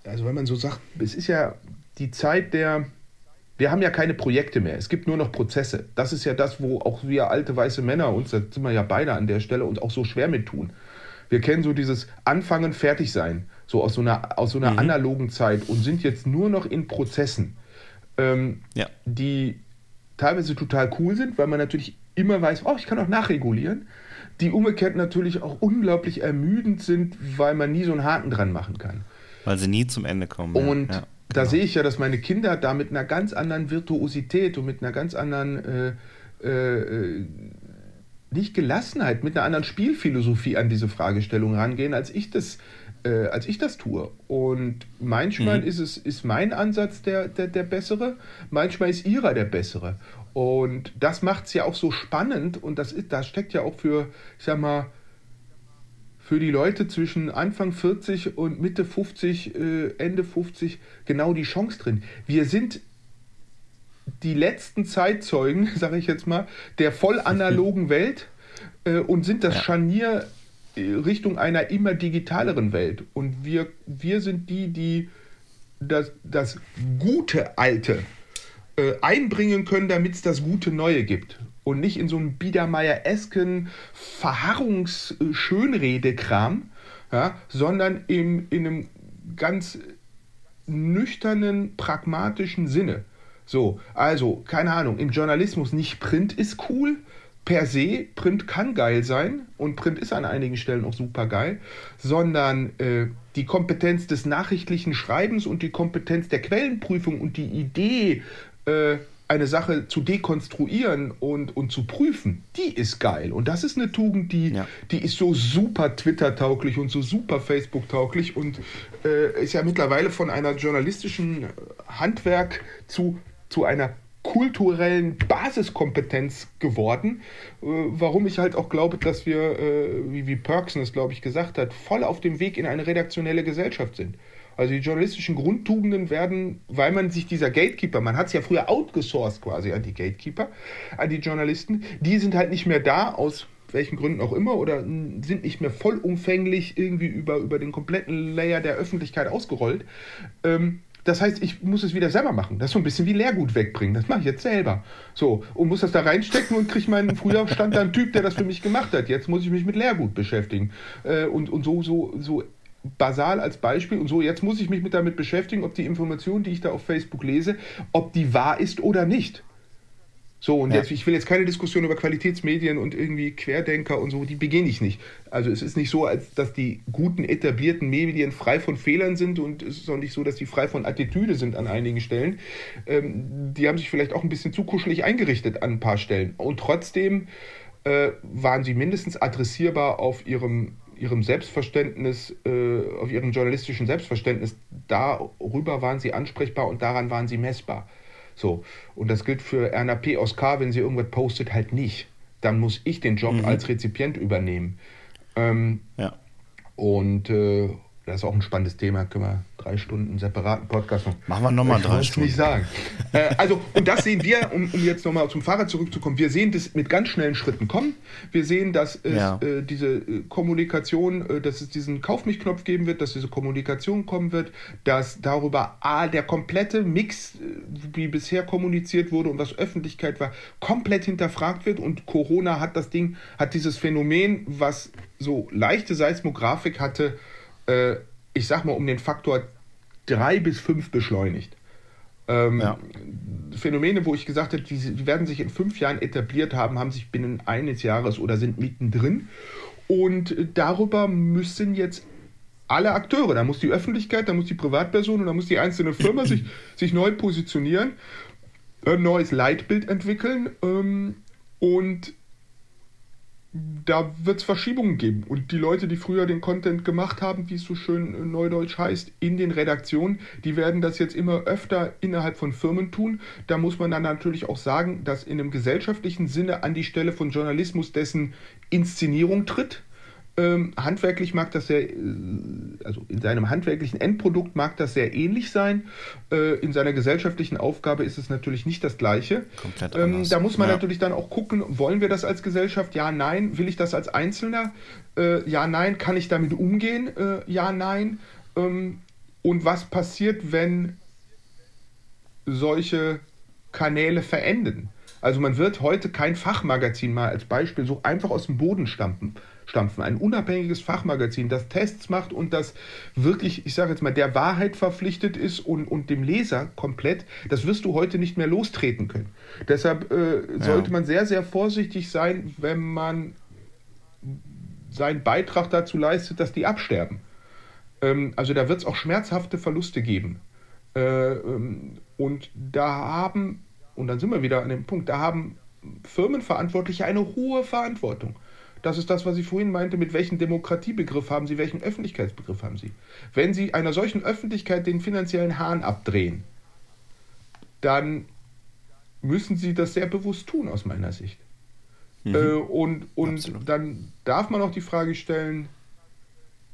[SPEAKER 3] also wenn man so sagt, es ist ja die Zeit der, wir haben ja keine Projekte mehr. Es gibt nur noch Prozesse. Das ist ja das, wo auch wir alte weiße Männer uns, da sind wir ja beide an der Stelle, uns auch so schwer mit tun. Wir kennen so dieses Anfangen, fertig sein, so aus so einer, aus so einer mhm. analogen Zeit und sind jetzt nur noch in Prozessen, ähm, ja. die teilweise total cool sind, weil man natürlich immer weiß, oh, ich kann auch nachregulieren, die umgekehrt natürlich auch unglaublich ermüdend sind, weil man nie so einen Haken dran machen kann.
[SPEAKER 1] Weil sie nie zum Ende kommen.
[SPEAKER 3] Und ja, da genau. sehe ich ja, dass meine Kinder da mit einer ganz anderen Virtuosität und mit einer ganz anderen äh, äh, nicht Gelassenheit, mit einer anderen Spielphilosophie an diese Fragestellung rangehen, als ich das, äh, als ich das tue. Und manchmal mhm. ist es ist mein Ansatz der, der, der bessere, manchmal ist ihrer der bessere. Und das macht es ja auch so spannend und das, ist, das steckt ja auch für, ich sag mal, für die Leute zwischen Anfang 40 und Mitte 50, äh, Ende 50 genau die Chance drin. Wir sind die letzten Zeitzeugen, [LAUGHS] sage ich jetzt mal, der voll analogen [LAUGHS] Welt äh, und sind das ja. Scharnier äh, Richtung einer immer digitaleren Welt. Und wir, wir sind die, die das, das gute Alte äh, einbringen können, damit es das gute Neue gibt. Und nicht in so einem Biedermeier-esken Verharrungs-Schönredekram, ja, sondern im, in einem ganz nüchternen, pragmatischen Sinne. So, also, keine Ahnung, im Journalismus nicht Print ist cool, per se, Print kann geil sein und Print ist an einigen Stellen auch super geil, sondern äh, die Kompetenz des nachrichtlichen Schreibens und die Kompetenz der Quellenprüfung und die Idee, äh, eine Sache zu dekonstruieren und, und zu prüfen, die ist geil. Und das ist eine Tugend, die, ja. die ist so super Twitter-tauglich und so super Facebook-tauglich und äh, ist ja mittlerweile von einer journalistischen Handwerk zu zu einer kulturellen Basiskompetenz geworden, äh, warum ich halt auch glaube, dass wir, äh, wie, wie Perksen es, glaube ich, gesagt hat, voll auf dem Weg in eine redaktionelle Gesellschaft sind. Also die journalistischen Grundtugenden werden, weil man sich dieser Gatekeeper, man hat es ja früher outgesourced quasi an die Gatekeeper, an die Journalisten, die sind halt nicht mehr da, aus welchen Gründen auch immer, oder sind nicht mehr vollumfänglich irgendwie über, über den kompletten Layer der Öffentlichkeit ausgerollt. Ähm, das heißt, ich muss es wieder selber machen. Das ist so ein bisschen wie Leergut wegbringen. Das mache ich jetzt selber. So, und muss das da reinstecken und kriege meinen, früher stand da ein Typ, der das für mich gemacht hat. Jetzt muss ich mich mit Leergut beschäftigen. Äh, und, und so, so, so basal als Beispiel. Und so, jetzt muss ich mich mit damit beschäftigen, ob die Information, die ich da auf Facebook lese, ob die wahr ist oder nicht. So, und ja. jetzt, ich will jetzt keine Diskussion über Qualitätsmedien und irgendwie Querdenker und so, die beginne ich nicht. Also es ist nicht so, als dass die guten etablierten Medien frei von Fehlern sind und es ist auch nicht so, dass die frei von Attitüde sind an einigen Stellen. Ähm, die haben sich vielleicht auch ein bisschen zu kuschelig eingerichtet an ein paar Stellen. Und trotzdem äh, waren sie mindestens adressierbar auf ihrem ihrem Selbstverständnis, äh, auf ihrem journalistischen Selbstverständnis, darüber waren sie ansprechbar und daran waren sie messbar. So. Und das gilt für Erna P. aus K., wenn sie irgendwas postet, halt nicht. Dann muss ich den Job mhm. als Rezipient übernehmen. Ähm, ja. Und, äh, das ist auch ein spannendes Thema, können wir drei Stunden separaten Podcast
[SPEAKER 1] machen. Machen wir nochmal drei Stunden.
[SPEAKER 3] nicht sagen. [LAUGHS] äh, also, und das sehen wir, um, um jetzt nochmal zum Fahrrad zurückzukommen, wir sehen das mit ganz schnellen Schritten kommen. Wir sehen, dass es ja. äh, diese äh, Kommunikation, äh, dass es diesen Kauf mich Knopf geben wird, dass diese Kommunikation kommen wird, dass darüber A, der komplette Mix, äh, wie bisher kommuniziert wurde und was Öffentlichkeit war, komplett hinterfragt wird und Corona hat das Ding, hat dieses Phänomen, was so leichte Seismografik hatte, äh, ich sag mal, um den Faktor 3 bis 5 beschleunigt. Ähm, ja. Phänomene, wo ich gesagt habe, die, die, werden sich in fünf Jahren etabliert haben, haben sich binnen eines Jahres oder sind mittendrin. Und darüber müssen jetzt alle Akteure, da muss die Öffentlichkeit, da muss die Privatperson und da muss die einzelne Firma [CLEARS THROAT] sich, sich neu positionieren, ein neues Leitbild entwickeln ähm, und da wird es Verschiebungen geben. Und die Leute, die früher den Content gemacht haben, wie es so schön neudeutsch heißt, in den Redaktionen, die werden das jetzt immer öfter innerhalb von Firmen tun. Da muss man dann natürlich auch sagen, dass in einem gesellschaftlichen Sinne an die Stelle von Journalismus dessen Inszenierung tritt. Ähm, handwerklich mag das sehr, äh, also in seinem handwerklichen Endprodukt mag das sehr ähnlich sein. Äh, in seiner gesellschaftlichen Aufgabe ist es natürlich nicht das Gleiche. Komplett ähm, da muss man ja. natürlich dann auch gucken, wollen wir das als Gesellschaft? Ja, nein. Will ich das als Einzelner? Äh, ja, nein. Kann ich damit umgehen? Ja, nein. Ähm, und was passiert, wenn solche Kanäle verenden? Also man wird heute kein Fachmagazin mal als Beispiel so einfach aus dem Boden stampfen stampfen. Ein unabhängiges Fachmagazin, das Tests macht und das wirklich, ich sage jetzt mal, der Wahrheit verpflichtet ist und, und dem Leser komplett, das wirst du heute nicht mehr lostreten können. Deshalb äh, sollte ja. man sehr, sehr vorsichtig sein, wenn man seinen Beitrag dazu leistet, dass die absterben. Ähm, also da wird es auch schmerzhafte Verluste geben. Äh, ähm, und da haben, und dann sind wir wieder an dem Punkt, da haben Firmenverantwortliche eine hohe Verantwortung. Das ist das, was ich vorhin meinte, mit welchem Demokratiebegriff haben Sie, welchen Öffentlichkeitsbegriff haben Sie. Wenn Sie einer solchen Öffentlichkeit den finanziellen Hahn abdrehen, dann müssen Sie das sehr bewusst tun, aus meiner Sicht. Mhm. Äh, und und dann darf man auch die Frage stellen,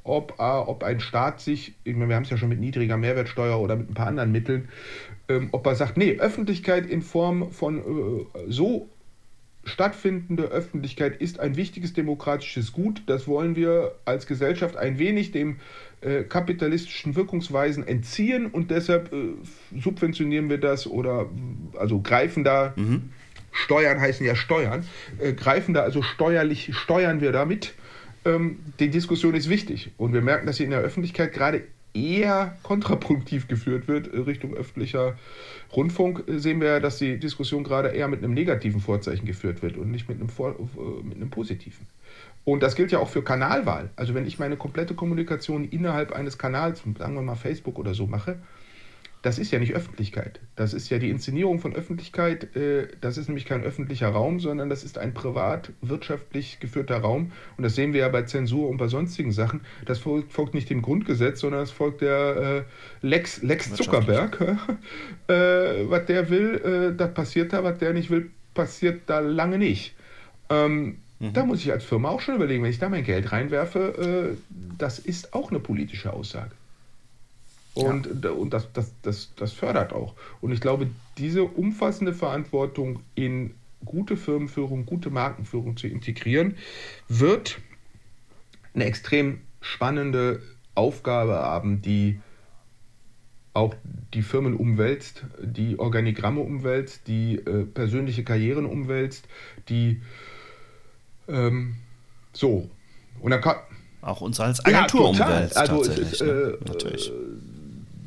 [SPEAKER 3] ob, äh, ob ein Staat sich, ich meine, wir haben es ja schon mit niedriger Mehrwertsteuer oder mit ein paar anderen Mitteln, ähm, ob er sagt, nee, Öffentlichkeit in Form von äh, so stattfindende Öffentlichkeit ist ein wichtiges demokratisches Gut. Das wollen wir als Gesellschaft ein wenig dem äh, kapitalistischen Wirkungsweisen entziehen und deshalb äh, subventionieren wir das oder also greifen da, mhm. Steuern heißen ja Steuern, äh, greifen da also steuerlich, steuern wir damit. Ähm, die Diskussion ist wichtig und wir merken, dass sie in der Öffentlichkeit gerade eher kontraproduktiv geführt wird äh, Richtung öffentlicher Rundfunk, äh, sehen wir, dass die Diskussion gerade eher mit einem negativen Vorzeichen geführt wird und nicht mit einem, Vor äh, mit einem positiven. Und das gilt ja auch für Kanalwahl. Also wenn ich meine komplette Kommunikation innerhalb eines Kanals, sagen wir mal Facebook oder so mache, das ist ja nicht Öffentlichkeit. Das ist ja die Inszenierung von Öffentlichkeit. Äh, das ist nämlich kein öffentlicher Raum, sondern das ist ein privat wirtschaftlich geführter Raum. Und das sehen wir ja bei Zensur und bei sonstigen Sachen. Das folgt, nicht dem Grundgesetz, sondern es folgt der äh, Lex, Lex Zuckerberg. [LAUGHS] äh, was der will, das passiert da. Was der nicht will, passiert da lange nicht. Ähm, mhm. Da muss ich als Firma auch schon überlegen, wenn ich da mein Geld reinwerfe, das ist auch eine politische Aussage. Und, ja. und das, das, das, das fördert auch. Und ich glaube, diese umfassende Verantwortung in gute Firmenführung, gute Markenführung zu integrieren, wird eine extrem spannende Aufgabe haben, die auch die Firmen umwälzt, die Organigramme umwälzt, die äh, persönliche Karrieren umwälzt, die ähm, so. Und dann kann,
[SPEAKER 1] auch uns als Agentur ja, umwälzt.
[SPEAKER 3] Also tatsächlich, ist, ne? äh, natürlich.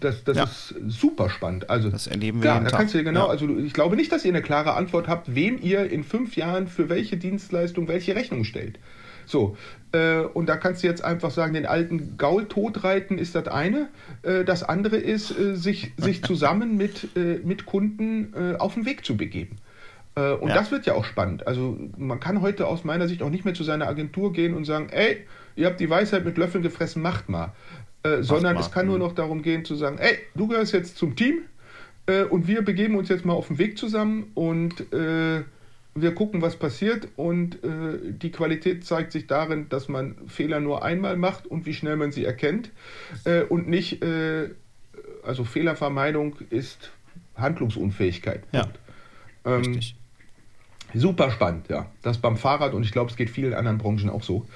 [SPEAKER 3] Das, das ja. ist super spannend. Also,
[SPEAKER 1] das erleben wir.
[SPEAKER 3] Ja, da kannst du genau, ja. also ich glaube nicht, dass ihr eine klare Antwort habt, wem ihr in fünf Jahren für welche Dienstleistung welche Rechnung stellt. So, äh, und da kannst du jetzt einfach sagen, den alten Gaul totreiten ist das eine. Äh, das andere ist, äh, sich, sich [LAUGHS] zusammen mit, äh, mit Kunden äh, auf den Weg zu begeben. Äh, und ja. das wird ja auch spannend. Also man kann heute aus meiner Sicht auch nicht mehr zu seiner Agentur gehen und sagen, ey, ihr habt die Weisheit mit Löffeln gefressen, macht mal. Äh, sondern es kann nur noch darum gehen zu sagen, ey, du gehörst jetzt zum Team äh, und wir begeben uns jetzt mal auf den Weg zusammen und äh, wir gucken, was passiert und äh, die Qualität zeigt sich darin, dass man Fehler nur einmal macht und wie schnell man sie erkennt äh, und nicht, also Fehlervermeidung ist Handlungsunfähigkeit.
[SPEAKER 1] Ja, ähm, richtig.
[SPEAKER 3] Super spannend, ja. Das beim Fahrrad und ich glaube, es geht vielen anderen Branchen auch so.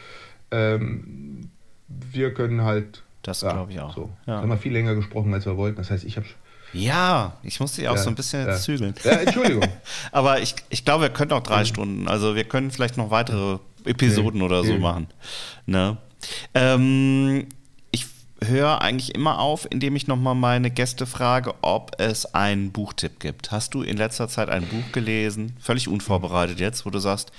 [SPEAKER 3] Ähm, wir können halt.
[SPEAKER 1] Das ja, glaube ich auch.
[SPEAKER 3] So. Ja. Haben wir viel länger gesprochen, als wir wollten. Das heißt, ich habe
[SPEAKER 1] ja, ich musste dich auch ja, so ein bisschen
[SPEAKER 3] ja.
[SPEAKER 1] zügeln.
[SPEAKER 3] Ja, Entschuldigung. [LAUGHS]
[SPEAKER 1] Aber ich, ich glaube, wir können auch drei mhm. Stunden. Also wir können vielleicht noch weitere Episoden nee, oder so nee. machen. Ne? Ähm, ich höre eigentlich immer auf, indem ich nochmal meine Gäste frage, ob es einen Buchtipp gibt. Hast du in letzter Zeit ein Buch gelesen, völlig unvorbereitet jetzt, wo du sagst,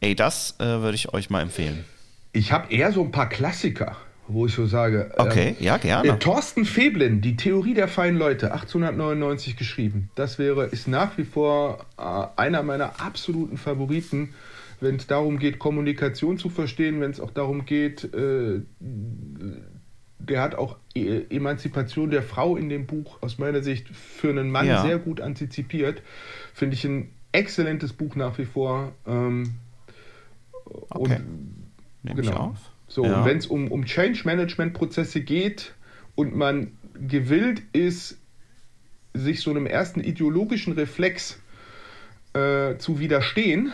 [SPEAKER 1] ey, das äh, würde ich euch mal empfehlen?
[SPEAKER 3] Ich habe eher so ein paar Klassiker wo ich so sage.
[SPEAKER 1] Okay, ähm, ja, gerne. Äh,
[SPEAKER 3] Thorsten Veblen, Die Theorie der feinen Leute, 1899 geschrieben. Das wäre, ist nach wie vor äh, einer meiner absoluten Favoriten, wenn es darum geht, Kommunikation zu verstehen, wenn es auch darum geht, äh, der hat auch e Emanzipation der Frau in dem Buch aus meiner Sicht für einen Mann ja. sehr gut antizipiert. Finde ich ein exzellentes Buch nach wie vor. Ähm,
[SPEAKER 1] okay. Und, genau.
[SPEAKER 3] So, ja. wenn es um, um Change-Management-Prozesse geht und man gewillt ist, sich so einem ersten ideologischen Reflex äh, zu widerstehen,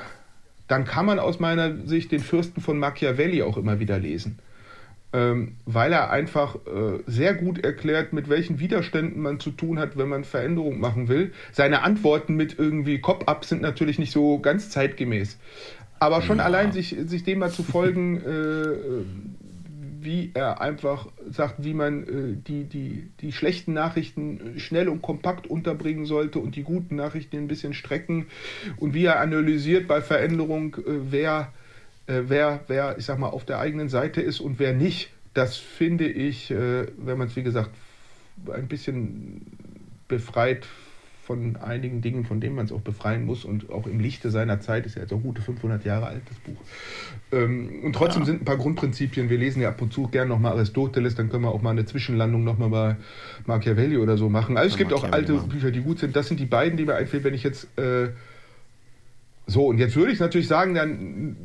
[SPEAKER 3] dann kann man aus meiner Sicht den Fürsten von Machiavelli auch immer wieder lesen. Ähm, weil er einfach äh, sehr gut erklärt, mit welchen Widerständen man zu tun hat, wenn man Veränderungen machen will. Seine Antworten mit irgendwie Cop-Up sind natürlich nicht so ganz zeitgemäß. Aber schon ja. allein sich, sich dem mal zu folgen, [LAUGHS] äh, wie er einfach sagt, wie man äh, die, die, die schlechten Nachrichten schnell und kompakt unterbringen sollte und die guten Nachrichten ein bisschen strecken und wie er analysiert bei Veränderung, äh, wer, äh, wer, wer, ich sag mal, auf der eigenen Seite ist und wer nicht. Das finde ich, äh, wenn man es wie gesagt ein bisschen befreit von einigen Dingen, von denen man es auch befreien muss und auch im Lichte seiner Zeit, ist ja jetzt auch gute 500 Jahre alt, das Buch. Ähm, und trotzdem ja. sind ein paar Grundprinzipien, wir lesen ja ab und zu gern nochmal Aristoteles, dann können wir auch mal eine Zwischenlandung nochmal bei Machiavelli oder so machen. Also es gibt auch alte machen. Bücher, die gut sind. Das sind die beiden, die mir einfällt, wenn ich jetzt... Äh, so, und jetzt würde ich natürlich sagen, dann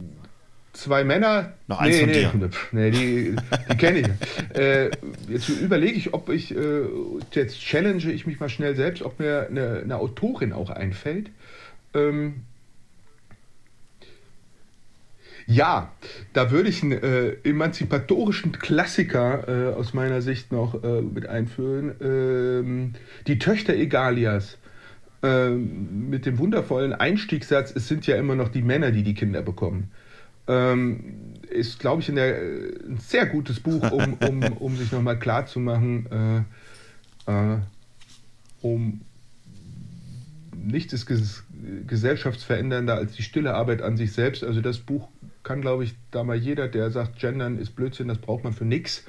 [SPEAKER 3] zwei Männer.
[SPEAKER 1] Noch eins nee, von
[SPEAKER 3] nee, dir. Nee, die, die kenne ich. [LAUGHS] äh, jetzt überlege ich, ob ich, äh, jetzt challenge ich mich mal schnell selbst, ob mir eine, eine Autorin auch einfällt. Ähm, ja, da würde ich einen äh, emanzipatorischen Klassiker äh, aus meiner Sicht noch äh, mit einführen. Ähm, die Töchter Egalias ähm, mit dem wundervollen Einstiegssatz, es sind ja immer noch die Männer, die die Kinder bekommen. Ähm, ist, glaube ich, der, ein sehr gutes Buch, um, [LAUGHS] um, um sich nochmal klarzumachen, äh, äh, um nichts ist ges gesellschaftsverändernder als die stille Arbeit an sich selbst. Also das Buch kann, glaube ich, da mal jeder, der sagt, Gendern ist Blödsinn, das braucht man für nichts,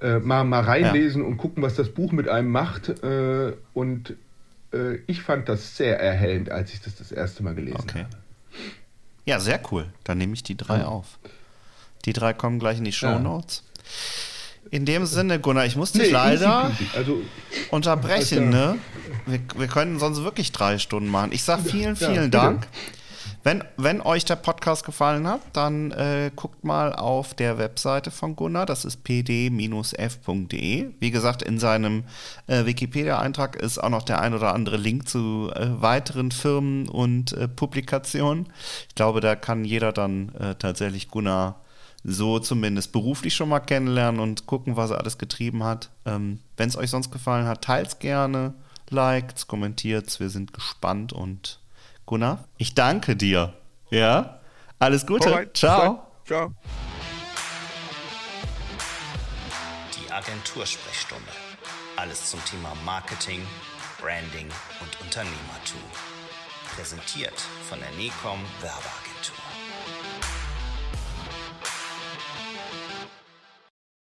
[SPEAKER 3] äh, mal, mal reinlesen ja. und gucken, was das Buch mit einem macht. Äh, und äh, ich fand das sehr erhellend, als ich das das erste Mal gelesen okay. habe.
[SPEAKER 1] Ja, sehr cool. Dann nehme ich die drei auf. Die drei kommen gleich in die Show Notes. In dem Sinne, Gunnar, ich muss dich nee, leider also, unterbrechen. Ne? Wir, wir können sonst wirklich drei Stunden machen. Ich sage vielen, vielen ja, Dank. Wenn, wenn euch der Podcast gefallen hat, dann äh, guckt mal auf der Webseite von Gunnar, das ist pd-f.de. Wie gesagt, in seinem äh, Wikipedia-Eintrag ist auch noch der ein oder andere Link zu äh, weiteren Firmen und äh, Publikationen. Ich glaube, da kann jeder dann äh, tatsächlich Gunnar so zumindest beruflich schon mal kennenlernen und gucken, was er alles getrieben hat. Ähm, wenn es euch sonst gefallen hat, teilt es gerne, liked, kommentiert. Wir sind gespannt und Gunnar, ich danke dir. Ja? Alles Gute. Alright. Ciao. Ciao.
[SPEAKER 2] Die Agentursprechstunde. Alles zum Thema Marketing, Branding und Unternehmertum. Präsentiert von der NECOM Werbeagentur.